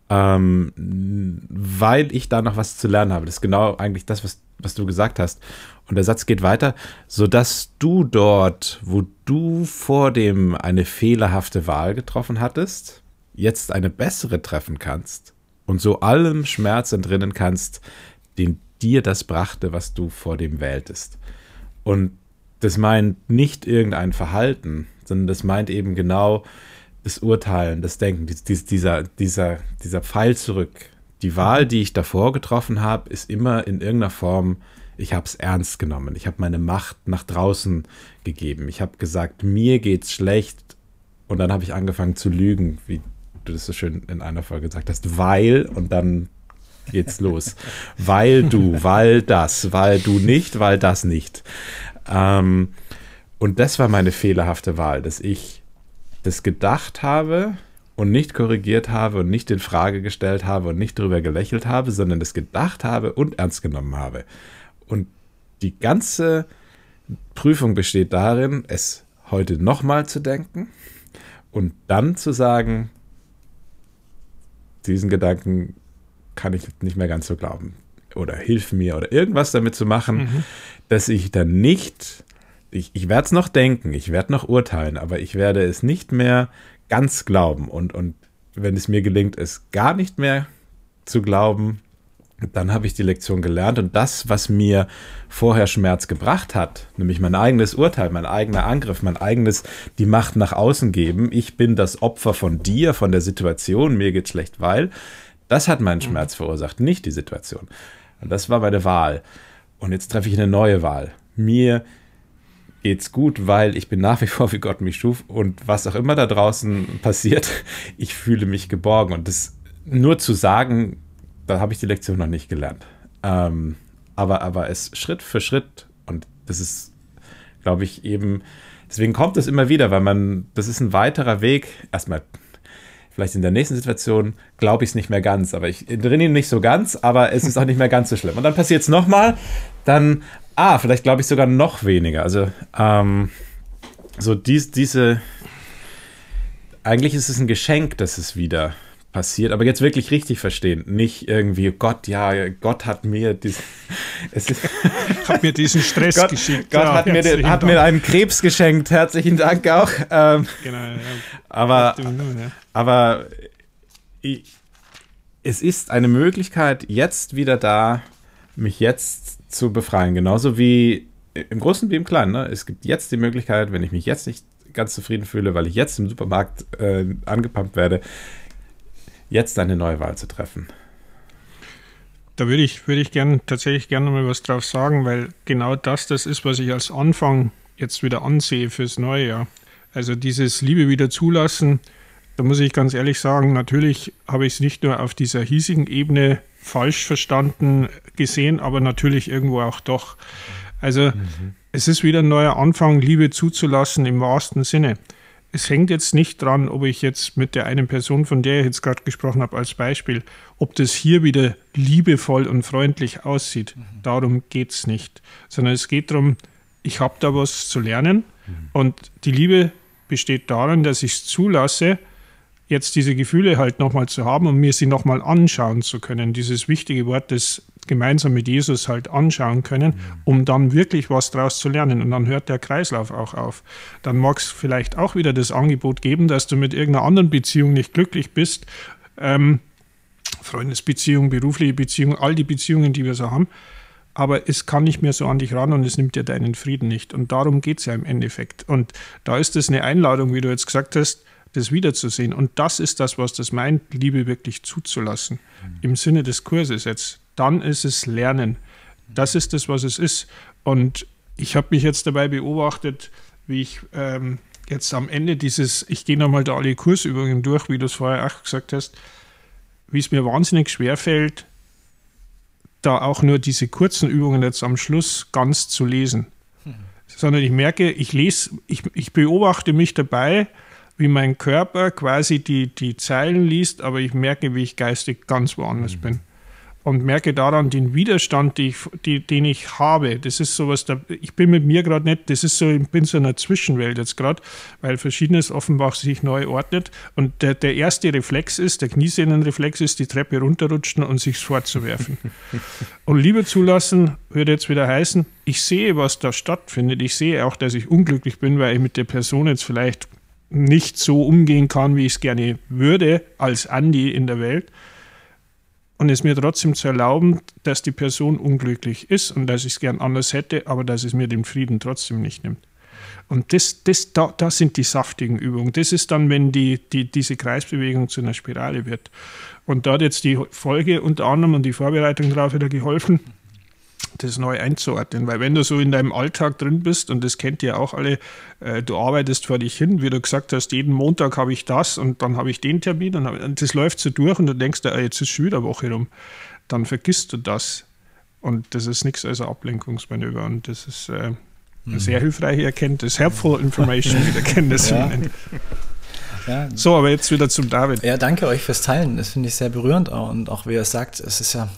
ähm, weil ich da noch was zu lernen habe. Das ist genau eigentlich das, was, was du gesagt hast. Und der Satz geht weiter, sodass du dort, wo du vor dem eine fehlerhafte Wahl getroffen hattest, jetzt eine bessere treffen kannst und so allem Schmerz entrinnen kannst, den dir das brachte, was du vor dem wähltest. Und das meint nicht irgendein Verhalten, sondern das meint eben genau, das Urteilen, das Denken, dieser, dieser, dieser Pfeil zurück. Die Wahl, die ich davor getroffen habe, ist immer in irgendeiner Form, ich habe es ernst genommen. Ich habe meine Macht nach draußen gegeben. Ich habe gesagt, mir geht's schlecht. Und dann habe ich angefangen zu lügen, wie du das so schön in einer Folge gesagt hast, weil und dann geht's los. weil du, weil das, weil du nicht, weil das nicht. Ähm, und das war meine fehlerhafte Wahl, dass ich das gedacht habe, und nicht korrigiert habe und nicht in Frage gestellt habe und nicht darüber gelächelt habe, sondern es gedacht habe und ernst genommen habe. Und die ganze Prüfung besteht darin, es heute nochmal zu denken und dann zu sagen, diesen Gedanken kann ich nicht mehr ganz so glauben. Oder hilf mir oder irgendwas damit zu machen, mhm. dass ich dann nicht, ich, ich werde es noch denken, ich werde noch urteilen, aber ich werde es nicht mehr ganz glauben. Und, und wenn es mir gelingt, es gar nicht mehr zu glauben, dann habe ich die Lektion gelernt und das, was mir vorher Schmerz gebracht hat, nämlich mein eigenes Urteil, mein eigener Angriff, mein eigenes die Macht nach außen geben, ich bin das Opfer von dir, von der Situation, mir geht schlecht, weil, das hat meinen mhm. Schmerz verursacht, nicht die Situation. Und das war meine Wahl. Und jetzt treffe ich eine neue Wahl. Mir geht's gut, weil ich bin nach wie vor, wie Gott mich schuf und was auch immer da draußen passiert, ich fühle mich geborgen. Und das nur zu sagen, da habe ich die Lektion noch nicht gelernt. Ähm, aber, aber es Schritt für Schritt und das ist, glaube ich, eben, deswegen kommt es immer wieder, weil man, das ist ein weiterer Weg. Erstmal, vielleicht in der nächsten Situation glaube ich es nicht mehr ganz, aber ich drin ihn nicht so ganz, aber es ist auch nicht mehr ganz so schlimm. Und dann passiert es nochmal, dann, ah, vielleicht glaube ich sogar noch weniger. Also, ähm, so dies, diese, eigentlich ist es ein Geschenk, dass es wieder passiert, aber jetzt wirklich richtig verstehen. Nicht irgendwie, Gott, ja, Gott hat mir diesen, hat mir diesen Stress Gott, geschickt. Gott ja, hat, mir, den, hat mir einen Krebs geschenkt. Herzlichen Dank auch. Ähm, genau, ja. Aber, aber ich, es ist eine Möglichkeit, jetzt wieder da, mich jetzt zu befreien. Genauso wie im Großen wie im Kleinen. Ne? Es gibt jetzt die Möglichkeit, wenn ich mich jetzt nicht ganz zufrieden fühle, weil ich jetzt im Supermarkt äh, angepumpt werde, jetzt eine neue Wahl zu treffen? Da würde ich, würde ich gern, tatsächlich gerne mal was drauf sagen, weil genau das das ist, was ich als Anfang jetzt wieder ansehe fürs neue Jahr. Also dieses Liebe wieder zulassen, da muss ich ganz ehrlich sagen, natürlich habe ich es nicht nur auf dieser hiesigen Ebene falsch verstanden gesehen, aber natürlich irgendwo auch doch. Also mhm. es ist wieder ein neuer Anfang, Liebe zuzulassen im wahrsten Sinne es hängt jetzt nicht dran, ob ich jetzt mit der einen Person, von der ich jetzt gerade gesprochen habe, als Beispiel, ob das hier wieder liebevoll und freundlich aussieht. Mhm. Darum geht es nicht. Sondern es geht darum, ich habe da was zu lernen mhm. und die Liebe besteht darin, dass ich es zulasse, jetzt diese Gefühle halt nochmal zu haben und mir sie nochmal anschauen zu können. Dieses wichtige Wort des gemeinsam mit Jesus halt anschauen können, um dann wirklich was daraus zu lernen. Und dann hört der Kreislauf auch auf. Dann mag es vielleicht auch wieder das Angebot geben, dass du mit irgendeiner anderen Beziehung nicht glücklich bist. Ähm, Freundesbeziehung, berufliche Beziehung, all die Beziehungen, die wir so haben. Aber es kann nicht mehr so an dich ran und es nimmt dir deinen Frieden nicht. Und darum geht es ja im Endeffekt. Und da ist es eine Einladung, wie du jetzt gesagt hast, das wiederzusehen. Und das ist das, was das meint, Liebe wirklich zuzulassen. Mhm. Im Sinne des Kurses jetzt dann ist es Lernen. Das ist das, was es ist. Und ich habe mich jetzt dabei beobachtet, wie ich ähm, jetzt am Ende dieses, ich gehe nochmal da alle Kursübungen durch, wie du es vorher auch gesagt hast, wie es mir wahnsinnig schwer fällt, da auch nur diese kurzen Übungen jetzt am Schluss ganz zu lesen. Mhm. Sondern ich merke, ich lese, ich, ich beobachte mich dabei, wie mein Körper quasi die, die Zeilen liest, aber ich merke, wie ich geistig ganz woanders mhm. bin und merke daran den Widerstand, die ich, die, den ich habe. Das ist sowas, da, ich bin mit mir gerade nicht, das ist so, ich bin so in einer Zwischenwelt jetzt gerade, weil Verschiedenes offenbar sich neu ordnet. Und der, der erste Reflex ist, der Kniesehnenreflex ist, die Treppe runterrutschen und sich fortzuwerfen. und Liebe zulassen würde jetzt wieder heißen, ich sehe, was da stattfindet. Ich sehe auch, dass ich unglücklich bin, weil ich mit der Person jetzt vielleicht nicht so umgehen kann, wie ich es gerne würde, als Andi in der Welt und es mir trotzdem zu erlauben, dass die Person unglücklich ist und dass ich es gern anders hätte, aber dass es mir den Frieden trotzdem nicht nimmt. Und das, das, da, das sind die saftigen Übungen. Das ist dann, wenn die, die, diese Kreisbewegung zu einer Spirale wird. Und da hat jetzt die Folge unter anderem und die Vorbereitung darauf wieder geholfen, das neu einzuordnen. Weil wenn du so in deinem Alltag drin bist, und das kennt ihr auch alle, äh, du arbeitest vor dich hin, wie du gesagt hast, jeden Montag habe ich das und dann habe ich den Termin und, und, das läuft so durch und du denkst, ah, jetzt ist schon wieder Woche rum. Dann vergisst du das. Und das ist nichts als ein Ablenkungsmanöver. Und das ist äh, eine sehr mhm. hilfreiche Erkenntnis. Helpful Information, wie der Kenntnis ja. Ja. So, aber jetzt wieder zum David. Ja, danke euch fürs Teilen. Das finde ich sehr berührend auch. Und auch wie er sagt, es ist ja,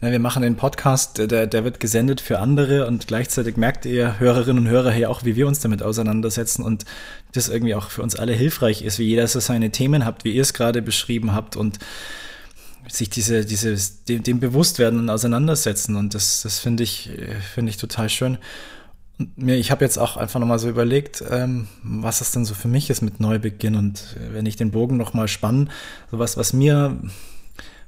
ne, wir machen den Podcast, der, der wird gesendet für andere und gleichzeitig merkt ihr Hörerinnen und Hörer hier auch, wie wir uns damit auseinandersetzen und das irgendwie auch für uns alle hilfreich ist, wie jeder so seine Themen habt, wie ihr es gerade beschrieben habt und sich diese, diese, dem, dem Bewusstwerden und auseinandersetzen. Und das, das finde ich, finde ich total schön. Und mir, ich habe jetzt auch einfach nochmal so überlegt, ähm, was das denn so für mich ist mit Neubeginn. Und wenn ich den Bogen nochmal spanne, so was, was mir,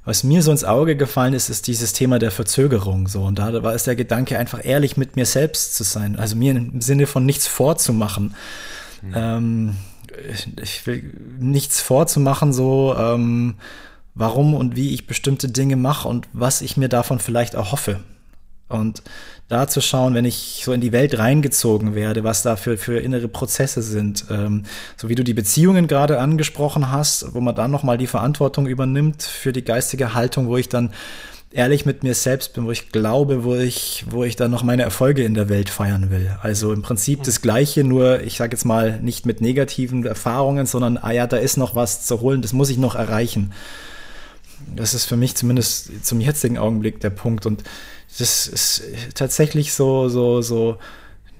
was mir so ins Auge gefallen ist, ist dieses Thema der Verzögerung. So. Und da war es der Gedanke, einfach ehrlich mit mir selbst zu sein. Also mir im Sinne von nichts vorzumachen. Mhm. Ähm, ich, will nichts vorzumachen, so, ähm, warum und wie ich bestimmte Dinge mache und was ich mir davon vielleicht erhoffe. Und da zu schauen, wenn ich so in die Welt reingezogen werde, was da für, für innere Prozesse sind, ähm, so wie du die Beziehungen gerade angesprochen hast, wo man dann nochmal die Verantwortung übernimmt für die geistige Haltung, wo ich dann ehrlich mit mir selbst bin, wo ich glaube, wo ich, wo ich dann noch meine Erfolge in der Welt feiern will. Also im Prinzip das Gleiche, nur ich sage jetzt mal nicht mit negativen Erfahrungen, sondern ah ja, da ist noch was zu holen, das muss ich noch erreichen. Das ist für mich zumindest zum jetzigen Augenblick der Punkt. Und das ist tatsächlich so, so, so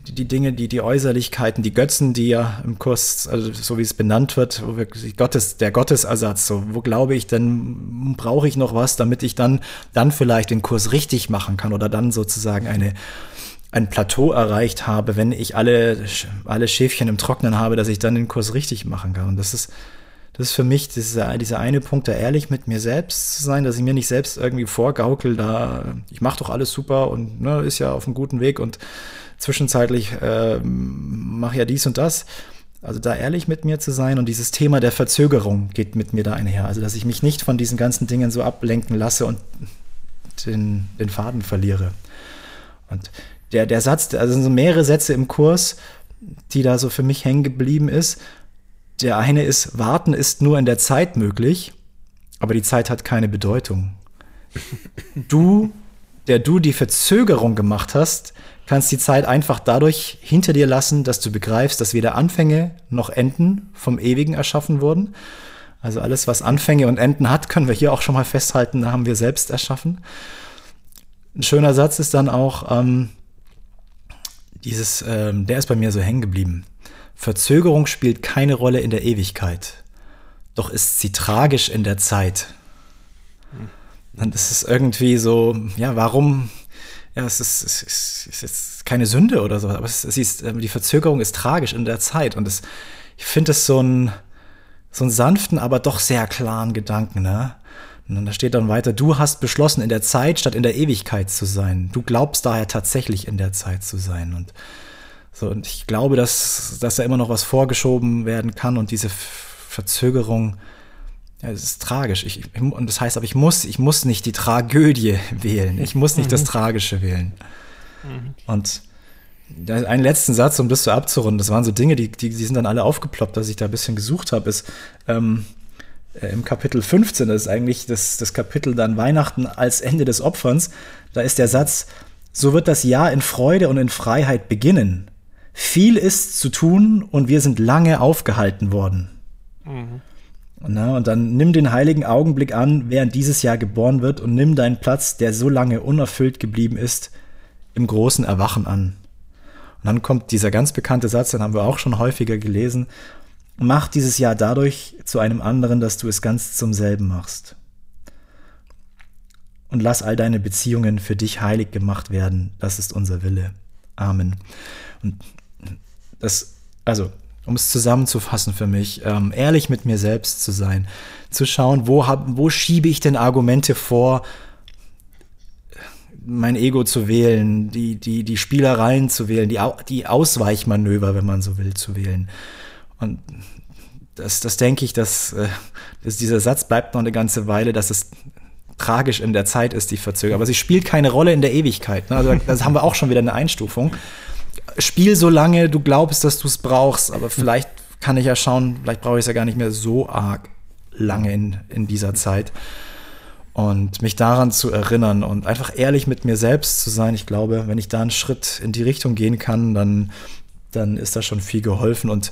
die Dinge, die, die Äußerlichkeiten, die Götzen, die ja im Kurs, also so wie es benannt wird, wo wir, Gottes, der Gottesersatz, so, wo glaube ich denn, brauche ich noch was, damit ich dann, dann vielleicht den Kurs richtig machen kann oder dann sozusagen eine, ein Plateau erreicht habe, wenn ich alle, alle Schäfchen im Trocknen habe, dass ich dann den Kurs richtig machen kann. Und das ist, das ist für mich dieser, dieser eine Punkt, da ehrlich mit mir selbst zu sein, dass ich mir nicht selbst irgendwie vorgaukel, da ich mache doch alles super und ne, ist ja auf einem guten Weg und zwischenzeitlich äh, mache ja dies und das. Also da ehrlich mit mir zu sein und dieses Thema der Verzögerung geht mit mir da einher. Also dass ich mich nicht von diesen ganzen Dingen so ablenken lasse und den, den Faden verliere. Und der, der Satz, also sind mehrere Sätze im Kurs, die da so für mich hängen geblieben ist. Der eine ist, warten ist nur in der Zeit möglich, aber die Zeit hat keine Bedeutung. Du, der du die Verzögerung gemacht hast, kannst die Zeit einfach dadurch hinter dir lassen, dass du begreifst, dass weder Anfänge noch Enden vom Ewigen erschaffen wurden. Also alles, was Anfänge und Enden hat, können wir hier auch schon mal festhalten, da haben wir selbst erschaffen. Ein schöner Satz ist dann auch ähm, dieses, ähm, der ist bei mir so hängen geblieben. Verzögerung spielt keine Rolle in der Ewigkeit, doch ist sie tragisch in der Zeit. Es ist irgendwie so, ja, warum, ja, es ist, es ist, es ist keine Sünde oder so, aber es, es ist, ähm, die Verzögerung ist tragisch in der Zeit und es, ich finde es so ein, so einen sanften, aber doch sehr klaren Gedanken, ne? Und da steht dann weiter, du hast beschlossen, in der Zeit statt in der Ewigkeit zu sein. Du glaubst daher tatsächlich in der Zeit zu sein. Und so, und ich glaube, dass, dass da immer noch was vorgeschoben werden kann und diese Verzögerung, ja, es ist tragisch. Ich, und das heißt aber, ich muss, ich muss nicht die Tragödie wählen. Ich muss nicht mhm. das Tragische wählen. Mhm. Und einen letzten Satz, um das so abzurunden, das waren so Dinge, die, die, die sind dann alle aufgeploppt, dass ich da ein bisschen gesucht habe, ist ähm, äh, im Kapitel 15, das ist eigentlich das, das Kapitel dann Weihnachten als Ende des Opferns, da ist der Satz, so wird das Jahr in Freude und in Freiheit beginnen. Viel ist zu tun und wir sind lange aufgehalten worden. Mhm. Na, und dann nimm den heiligen Augenblick an, während dieses Jahr geboren wird, und nimm deinen Platz, der so lange unerfüllt geblieben ist, im großen Erwachen an. Und dann kommt dieser ganz bekannte Satz, den haben wir auch schon häufiger gelesen. Mach dieses Jahr dadurch zu einem anderen, dass du es ganz zum selben machst. Und lass all deine Beziehungen für dich heilig gemacht werden. Das ist unser Wille. Amen. Und das, also, um es zusammenzufassen für mich, ähm, ehrlich mit mir selbst zu sein, zu schauen, wo, hab, wo schiebe ich denn Argumente vor, mein Ego zu wählen, die, die, die Spielereien zu wählen, die, die Ausweichmanöver, wenn man so will, zu wählen. Und das, das denke ich, dass, äh, dass dieser Satz bleibt noch eine ganze Weile, dass es tragisch in der Zeit ist, die Verzögerung. Aber sie spielt keine Rolle in der Ewigkeit. Ne? Also das haben wir auch schon wieder eine Einstufung spiel so lange du glaubst, dass du es brauchst, aber vielleicht kann ich ja schauen, vielleicht brauche ich es ja gar nicht mehr so arg lange in, in dieser Zeit. Und mich daran zu erinnern und einfach ehrlich mit mir selbst zu sein. Ich glaube, wenn ich da einen Schritt in die Richtung gehen kann, dann, dann ist da schon viel geholfen. Und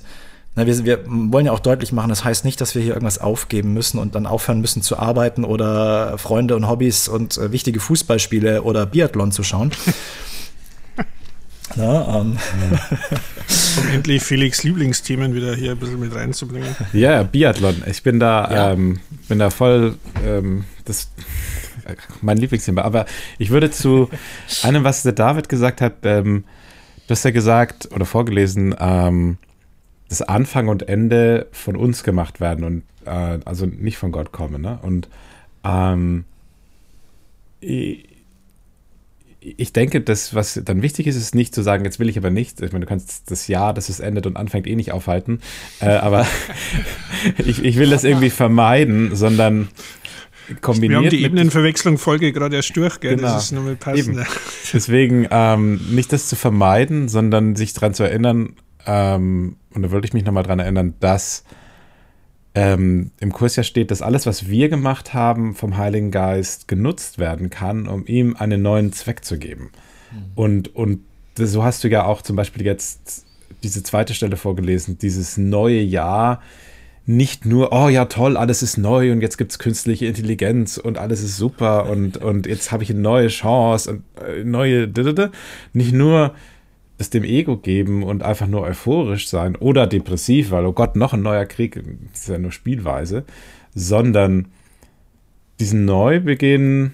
Na, wir, wir wollen ja auch deutlich machen, das heißt nicht, dass wir hier irgendwas aufgeben müssen und dann aufhören müssen zu arbeiten oder Freunde und Hobbys und äh, wichtige Fußballspiele oder Biathlon zu schauen. Na, ähm. um endlich Felix Lieblingsthemen wieder hier ein bisschen mit reinzubringen. Ja, Biathlon. Ich bin da, ja. ähm, bin da voll ähm, das mein Lieblingsthema. Aber ich würde zu einem, was der David gesagt hat, ähm, du hast ja gesagt oder vorgelesen, ähm, dass Anfang und Ende von uns gemacht werden und äh, also nicht von Gott kommen. Ne? Und ähm, ich, ich denke, das, was dann wichtig ist, ist nicht zu sagen, jetzt will ich aber nicht. Ich meine, du kannst das Jahr, dass es endet und anfängt, eh nicht aufhalten. Äh, aber ich, ich will das irgendwie vermeiden, sondern kombiniert. Wir haben die Ebenenverwechslung-Folge gerade erst durch, gell? Genau. Das ist nur mit passend. Deswegen ähm, nicht das zu vermeiden, sondern sich daran zu erinnern, ähm, und da würde ich mich nochmal daran erinnern, dass ähm, im Kurs ja steht, dass alles, was wir gemacht haben, vom Heiligen Geist genutzt werden kann, um ihm einen neuen Zweck zu geben. Mhm. Und, und so hast du ja auch zum Beispiel jetzt diese zweite Stelle vorgelesen, dieses neue Jahr nicht nur, oh ja, toll, alles ist neu und jetzt gibt es künstliche Intelligenz und alles ist super und, und jetzt habe ich eine neue Chance und äh, neue, nicht nur es dem Ego geben und einfach nur euphorisch sein oder depressiv, weil, oh Gott, noch ein neuer Krieg, das ist ja nur Spielweise, sondern diesen Neubeginn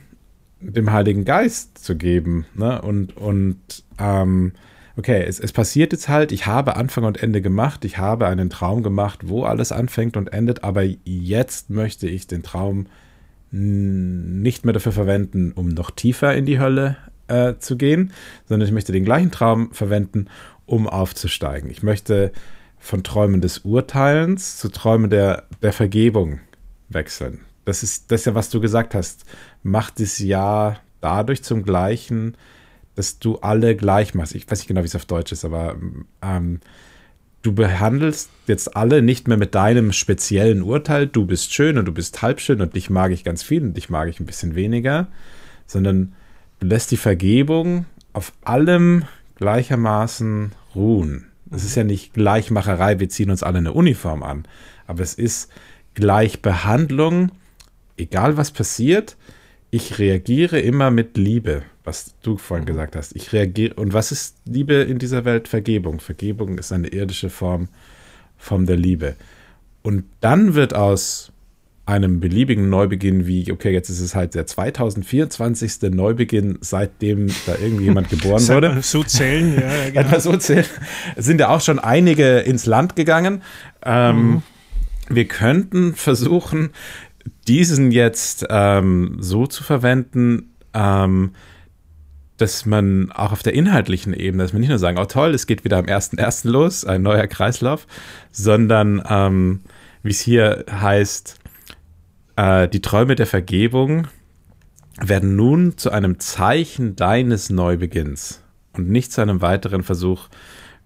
dem Heiligen Geist zu geben ne? und, und ähm, okay, es, es passiert jetzt halt, ich habe Anfang und Ende gemacht, ich habe einen Traum gemacht, wo alles anfängt und endet, aber jetzt möchte ich den Traum nicht mehr dafür verwenden, um noch tiefer in die Hölle äh, zu gehen, sondern ich möchte den gleichen Traum verwenden, um aufzusteigen. Ich möchte von Träumen des Urteilens zu Träumen der, der Vergebung wechseln. Das ist das ist ja, was du gesagt hast. Mach das Jahr dadurch zum gleichen, dass du alle gleich machst. Ich weiß nicht genau, wie es auf Deutsch ist, aber ähm, du behandelst jetzt alle nicht mehr mit deinem speziellen Urteil, du bist schön und du bist halb schön und dich mag ich ganz viel und dich mag ich ein bisschen weniger, sondern lässt die Vergebung auf allem gleichermaßen ruhen. Es ist ja nicht Gleichmacherei, wir ziehen uns alle eine Uniform an, aber es ist Gleichbehandlung, egal was passiert, ich reagiere immer mit Liebe was du vorhin gesagt hast. Ich reagiere. Und was ist Liebe in dieser Welt? Vergebung. Vergebung ist eine irdische Form, Form der Liebe. Und dann wird aus einem beliebigen Neubeginn wie, okay, jetzt ist es halt der 2024. Neubeginn, seitdem da irgendwie jemand geboren wurde. So zählen, ja. Genau. so zählen. Es sind ja auch schon einige ins Land gegangen. Ähm, mhm. Wir könnten versuchen, diesen jetzt ähm, so zu verwenden, ähm, dass man auch auf der inhaltlichen Ebene, dass man nicht nur sagen, oh toll, es geht wieder am 1.1. los, ein neuer Kreislauf, sondern ähm, wie es hier heißt, äh, die Träume der Vergebung werden nun zu einem Zeichen deines Neubeginns und nicht zu einem weiteren Versuch,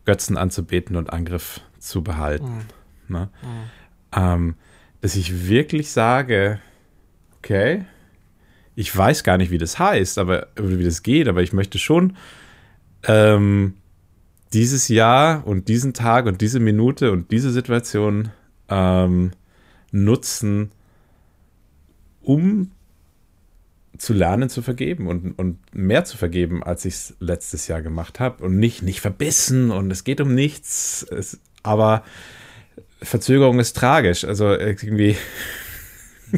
Götzen anzubeten und Angriff zu behalten. Mhm. Ne? Mhm. Ähm, dass ich wirklich sage, okay, ich weiß gar nicht, wie das heißt, aber wie das geht, aber ich möchte schon ähm, dieses Jahr und diesen Tag und diese Minute und diese Situation ähm, nutzen, um zu lernen zu vergeben und, und mehr zu vergeben, als ich es letztes Jahr gemacht habe. Und nicht, nicht verbissen und es geht um nichts. Es, aber Verzögerung ist tragisch. Also irgendwie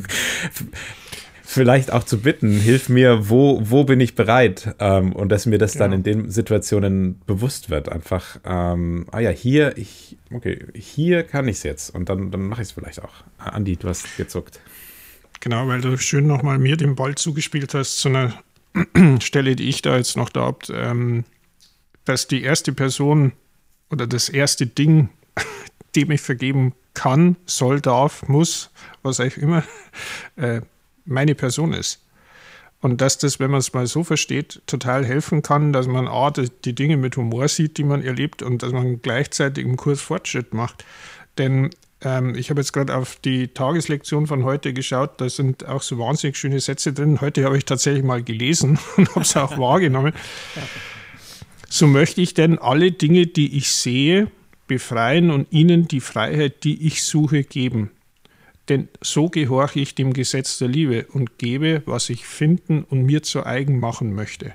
vielleicht auch zu bitten, hilf mir, wo, wo bin ich bereit? Ähm, und dass mir das dann in den Situationen bewusst wird. Einfach, ähm, ah ja, hier, ich, okay, hier kann ich es jetzt. Und dann, dann mache ich es vielleicht auch. Andi, du hast gezuckt. Genau, weil du schön nochmal mir den Ball zugespielt hast zu einer Stelle, die ich da jetzt noch da habe, ähm, dass die erste Person oder das erste Ding, dem ich vergeben kann, soll, darf, muss, was auch immer, äh, meine Person ist. Und dass das, wenn man es mal so versteht, total helfen kann, dass man A, die Dinge mit Humor sieht, die man erlebt und dass man gleichzeitig im Kurs Fortschritt macht. Denn ähm, ich habe jetzt gerade auf die Tageslektion von heute geschaut, da sind auch so wahnsinnig schöne Sätze drin. Heute habe ich tatsächlich mal gelesen und habe es auch wahrgenommen. So möchte ich denn alle Dinge, die ich sehe, befreien und ihnen die Freiheit, die ich suche, geben. Denn so gehorche ich dem Gesetz der Liebe und gebe, was ich finden und mir zu eigen machen möchte.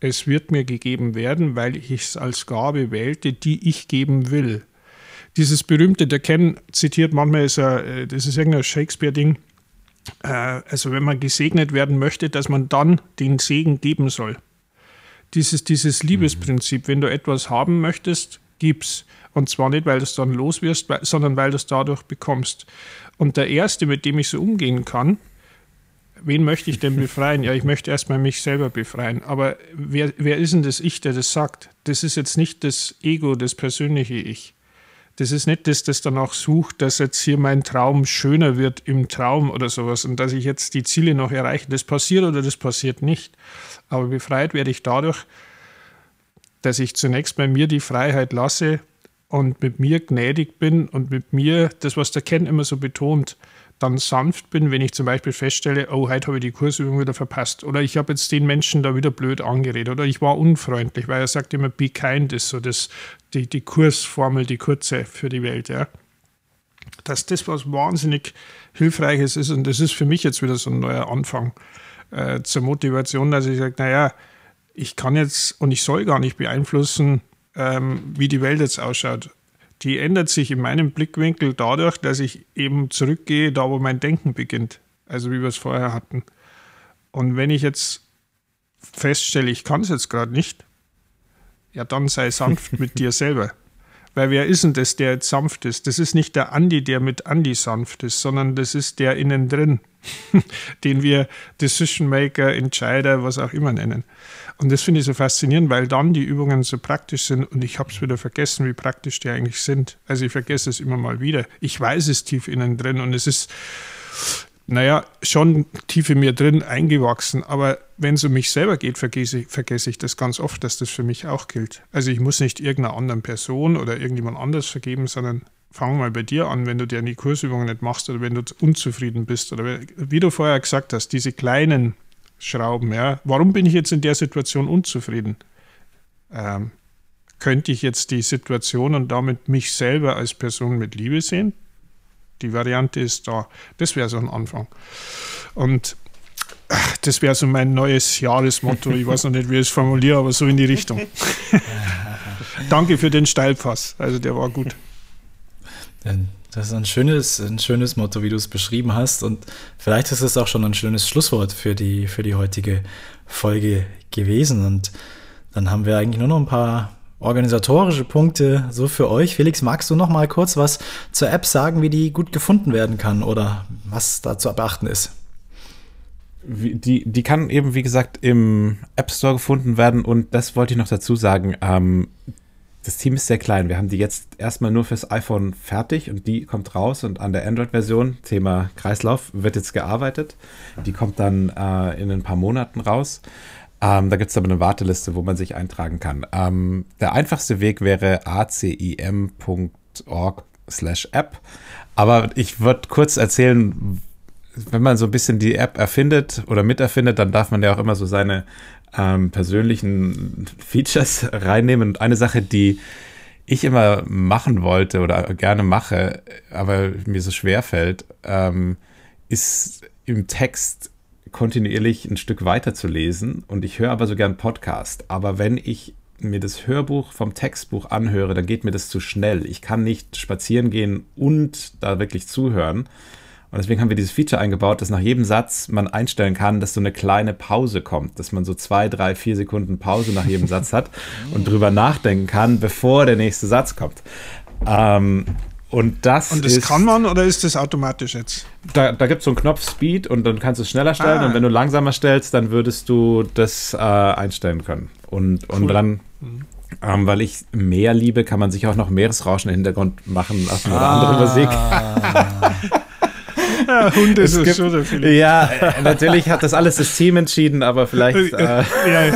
Es wird mir gegeben werden, weil ich es als Gabe wählte, die ich geben will. Dieses berühmte, der Ken zitiert manchmal, ist ein, äh, das ist irgendein Shakespeare-Ding, äh, also wenn man gesegnet werden möchte, dass man dann den Segen geben soll. Dieses, dieses Liebesprinzip, wenn du etwas haben möchtest, gib's. Und zwar nicht, weil du es dann los wirst, sondern weil du es dadurch bekommst. Und der Erste, mit dem ich so umgehen kann, wen möchte ich denn befreien? Ja, ich möchte erstmal mich selber befreien. Aber wer, wer ist denn das Ich, der das sagt? Das ist jetzt nicht das Ego, das persönliche Ich. Das ist nicht das, das danach sucht, dass jetzt hier mein Traum schöner wird im Traum oder sowas und dass ich jetzt die Ziele noch erreiche. Das passiert oder das passiert nicht. Aber befreit werde ich dadurch, dass ich zunächst bei mir die Freiheit lasse und mit mir gnädig bin und mit mir, das, was der Ken immer so betont, dann sanft bin, wenn ich zum Beispiel feststelle, oh, heute habe ich die Kursübung wieder verpasst oder ich habe jetzt den Menschen da wieder blöd angeredet oder ich war unfreundlich, weil er sagt immer, be kind ist so das, die, die Kursformel, die kurze für die Welt, ja. Dass das was wahnsinnig Hilfreiches ist und das ist für mich jetzt wieder so ein neuer Anfang äh, zur Motivation, dass ich sage, naja, ich kann jetzt und ich soll gar nicht beeinflussen, ähm, wie die Welt jetzt ausschaut die ändert sich in meinem Blickwinkel dadurch, dass ich eben zurückgehe, da wo mein Denken beginnt. Also wie wir es vorher hatten. Und wenn ich jetzt feststelle, ich kann es jetzt gerade nicht, ja, dann sei sanft mit dir selber. Weil wer ist denn das, der jetzt sanft ist? Das ist nicht der Andi, der mit Andi sanft ist, sondern das ist der innen drin, den wir Decision Maker, Entscheider, was auch immer nennen. Und das finde ich so faszinierend, weil dann die Übungen so praktisch sind und ich habe es wieder vergessen, wie praktisch die eigentlich sind. Also ich vergesse es immer mal wieder. Ich weiß es tief innen drin und es ist, naja, schon tief in mir drin eingewachsen. Aber wenn es um mich selber geht, vergesse, vergesse ich das ganz oft, dass das für mich auch gilt. Also ich muss nicht irgendeiner anderen Person oder irgendjemand anders vergeben, sondern fang mal bei dir an, wenn du dir die Kursübungen nicht machst oder wenn du unzufrieden bist oder wie du vorher gesagt hast, diese kleinen schrauben. Ja? Warum bin ich jetzt in der Situation unzufrieden? Ähm, könnte ich jetzt die Situation und damit mich selber als Person mit Liebe sehen? Die Variante ist da. Das wäre so ein Anfang. Und das wäre so mein neues Jahresmotto. Ich weiß noch nicht, wie ich es formuliere, aber so in die Richtung. Danke für den Steilpass. Also der war gut. Das ist ein schönes, ein schönes Motto, wie du es beschrieben hast. Und vielleicht ist es auch schon ein schönes Schlusswort für die, für die heutige Folge gewesen. Und dann haben wir eigentlich nur noch ein paar organisatorische Punkte so für euch. Felix, magst du noch mal kurz was zur App sagen, wie die gut gefunden werden kann oder was da zu beachten ist? Die, die kann eben, wie gesagt, im App Store gefunden werden und das wollte ich noch dazu sagen. Ähm, das Team ist sehr klein. Wir haben die jetzt erstmal nur fürs iPhone fertig und die kommt raus und an der Android-Version, Thema Kreislauf, wird jetzt gearbeitet. Die kommt dann äh, in ein paar Monaten raus. Ähm, da gibt es aber eine Warteliste, wo man sich eintragen kann. Ähm, der einfachste Weg wäre acim.org slash app. Aber ich würde kurz erzählen, wenn man so ein bisschen die App erfindet oder miterfindet, dann darf man ja auch immer so seine ähm, persönlichen Features reinnehmen. Und eine Sache, die ich immer machen wollte oder gerne mache, aber mir so schwer fällt, ähm, ist im Text kontinuierlich ein Stück weiter zu lesen. Und ich höre aber so gern Podcast. Aber wenn ich mir das Hörbuch vom Textbuch anhöre, dann geht mir das zu schnell. Ich kann nicht spazieren gehen und da wirklich zuhören. Und deswegen haben wir dieses Feature eingebaut, dass nach jedem Satz man einstellen kann, dass so eine kleine Pause kommt, dass man so zwei, drei, vier Sekunden Pause nach jedem Satz hat und drüber nachdenken kann, bevor der nächste Satz kommt. Ähm, und das, und das ist, kann man oder ist das automatisch jetzt? Da, da gibt es so einen Knopf Speed und dann kannst du es schneller stellen. Ah. Und wenn du langsamer stellst, dann würdest du das äh, einstellen können. Und, und dann, mhm. ähm, weil ich mehr liebe, kann man sich auch noch Meeresrauschen im Hintergrund machen lassen oder ah. andere Musik. Ja, Hunde ist es schon viele. Ja, äh, natürlich hat das alles das Team entschieden, aber vielleicht. Äh, ja, ja.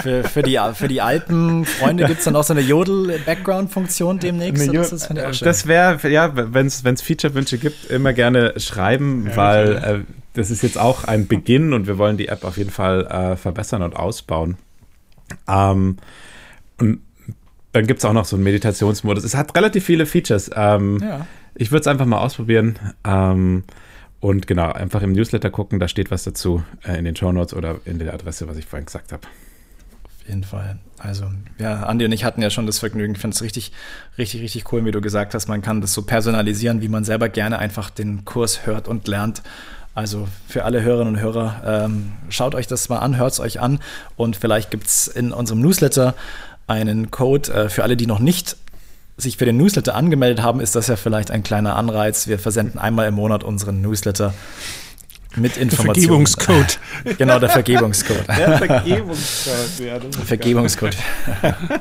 Für, für, die, für die Alpen-Freunde gibt es dann auch so eine Jodel-Background-Funktion demnächst. das, das wäre, ja, wenn es Feature-Wünsche gibt, immer gerne schreiben, ja, weil äh, das ist jetzt auch ein Beginn und wir wollen die App auf jeden Fall äh, verbessern und ausbauen. Ähm, und dann gibt es auch noch so einen Meditationsmodus. Es hat relativ viele Features. Ähm, ja. Ich würde es einfach mal ausprobieren. Ähm, und genau, einfach im Newsletter gucken, da steht was dazu äh, in den Show Notes oder in der Adresse, was ich vorhin gesagt habe. Auf jeden Fall. Also, ja, Andi und ich hatten ja schon das Vergnügen. Ich finde es richtig, richtig, richtig cool, wie du gesagt hast. Man kann das so personalisieren, wie man selber gerne einfach den Kurs hört und lernt. Also für alle Hörerinnen und Hörer, ähm, schaut euch das mal an, hört es euch an und vielleicht gibt es in unserem Newsletter einen Code äh, für alle, die noch nicht sich für den Newsletter angemeldet haben, ist das ja vielleicht ein kleiner Anreiz. Wir versenden einmal im Monat unseren Newsletter mit Informationen. Der Vergebungscode. genau, der Vergebungscode. Der Vergebungscode, ja. Vergebungscode.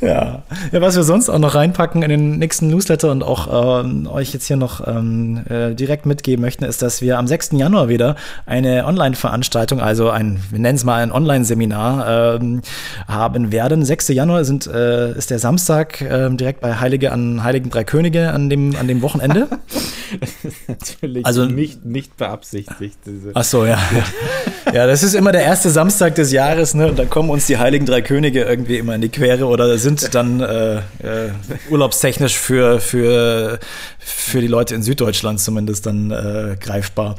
ja. ja, was wir sonst auch noch reinpacken in den nächsten Newsletter und auch ähm, euch jetzt hier noch ähm, äh, direkt mitgeben möchten, ist, dass wir am 6. Januar wieder eine Online-Veranstaltung, also ein, wir nennen es mal ein Online-Seminar, ähm, haben werden. 6. Januar sind, äh, ist der Samstag äh, direkt bei Heilige an Heiligen Drei Könige an dem, an dem Wochenende. Natürlich also, nicht, nicht beabsichtigt. Diese. Ach so, ja. ja, das ist immer der erste Samstag des Jahres, ne? Und da kommen uns die Heiligen Drei Könige irgendwie immer in die Quere oder sind dann äh, äh, urlaubstechnisch für, für, für die Leute in Süddeutschland zumindest dann äh, greifbar.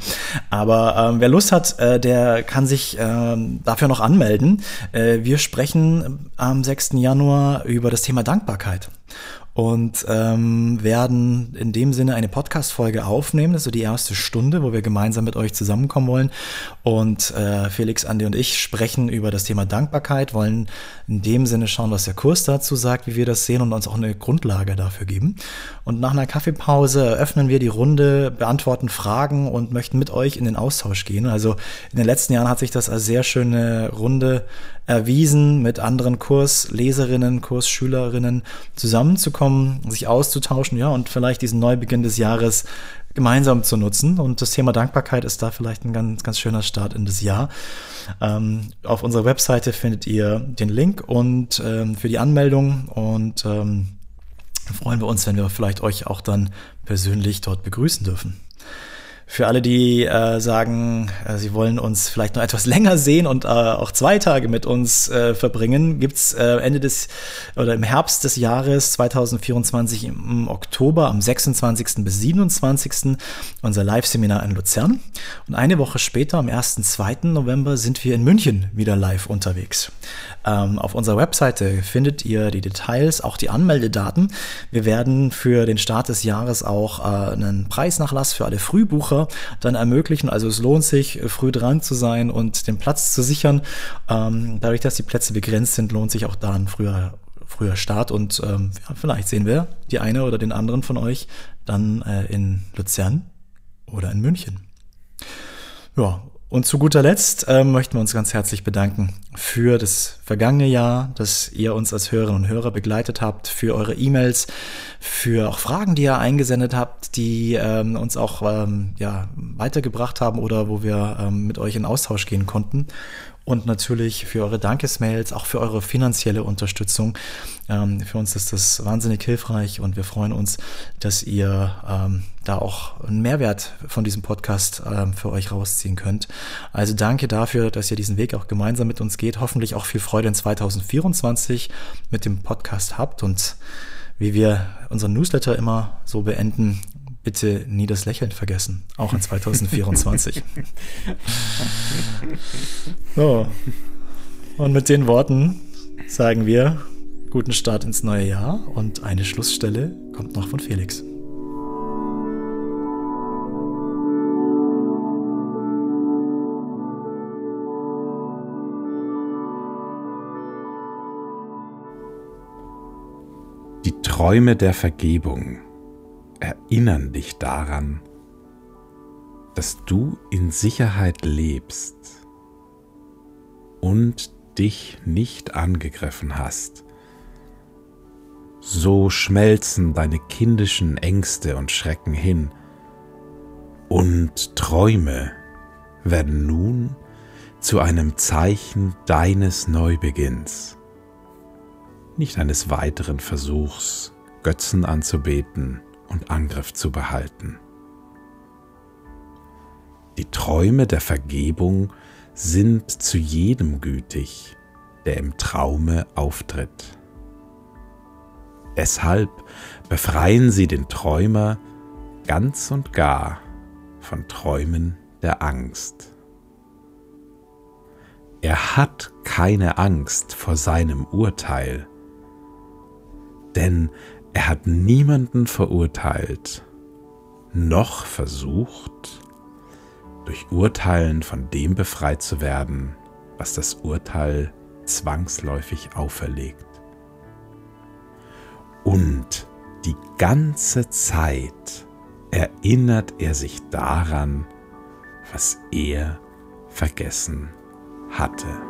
Aber ähm, wer Lust hat, äh, der kann sich äh, dafür noch anmelden. Äh, wir sprechen am 6. Januar über das Thema Dankbarkeit und ähm, werden in dem Sinne eine Podcast-Folge aufnehmen. Das ist so die erste Stunde, wo wir gemeinsam mit euch zusammenkommen wollen. Und äh, Felix, Andi und ich sprechen über das Thema Dankbarkeit, wollen in dem Sinne schauen, was der Kurs dazu sagt, wie wir das sehen und uns auch eine Grundlage dafür geben. Und nach einer Kaffeepause eröffnen wir die Runde, beantworten Fragen und möchten mit euch in den Austausch gehen. Also in den letzten Jahren hat sich das als sehr schöne Runde erwiesen, mit anderen Kursleserinnen, Kursschülerinnen zusammenzukommen, sich auszutauschen, ja, und vielleicht diesen Neubeginn des Jahres gemeinsam zu nutzen. Und das Thema Dankbarkeit ist da vielleicht ein ganz, ganz schöner Start in das Jahr. Ähm, auf unserer Webseite findet ihr den Link und ähm, für die Anmeldung und ähm, freuen wir uns, wenn wir vielleicht euch auch dann persönlich dort begrüßen dürfen. Für alle, die äh, sagen, äh, sie wollen uns vielleicht noch etwas länger sehen und äh, auch zwei Tage mit uns äh, verbringen, gibt's äh, Ende des oder im Herbst des Jahres 2024 im Oktober am 26. bis 27. unser Live-Seminar in Luzern. Und eine Woche später, am 1. 2. November, sind wir in München wieder live unterwegs. Ähm, auf unserer Webseite findet ihr die Details, auch die Anmeldedaten. Wir werden für den Start des Jahres auch äh, einen Preisnachlass für alle Frühbucher dann ermöglichen. Also es lohnt sich, früh dran zu sein und den Platz zu sichern. Ähm, dadurch, dass die Plätze begrenzt sind, lohnt sich auch da ein früher früher Start und ähm, ja, vielleicht sehen wir die eine oder den anderen von euch dann äh, in Luzern oder in München. Ja, und zu guter Letzt äh, möchten wir uns ganz herzlich bedanken für das vergangene Jahr, dass ihr uns als Hörerinnen und Hörer begleitet habt, für eure E-Mails, für auch Fragen, die ihr eingesendet habt, die ähm, uns auch ähm, ja, weitergebracht haben oder wo wir ähm, mit euch in Austausch gehen konnten und natürlich für eure Dankesmails, auch für eure finanzielle Unterstützung. Ähm, für uns ist das wahnsinnig hilfreich und wir freuen uns, dass ihr ähm, da auch einen Mehrwert von diesem Podcast ähm, für euch rausziehen könnt. Also danke dafür, dass ihr diesen Weg auch gemeinsam mit uns geht. Hoffentlich auch viel Freude in 2024 mit dem Podcast habt und wie wir unseren Newsletter immer so beenden, bitte nie das Lächeln vergessen, auch in 2024. so. Und mit den Worten sagen wir guten Start ins neue Jahr und eine Schlussstelle kommt noch von Felix. Die Träume der Vergebung erinnern dich daran, dass du in Sicherheit lebst und dich nicht angegriffen hast. So schmelzen deine kindischen Ängste und Schrecken hin, und Träume werden nun zu einem Zeichen deines Neubeginns, nicht eines weiteren Versuchs, Götzen anzubeten und Angriff zu behalten. Die Träume der Vergebung sind zu jedem gütig, der im Traume auftritt. Deshalb befreien sie den Träumer ganz und gar von Träumen der Angst. Er hat keine Angst vor seinem Urteil, denn er hat niemanden verurteilt, noch versucht, durch Urteilen von dem befreit zu werden, was das Urteil zwangsläufig auferlegt. Und die ganze Zeit erinnert er sich daran, was er vergessen hatte.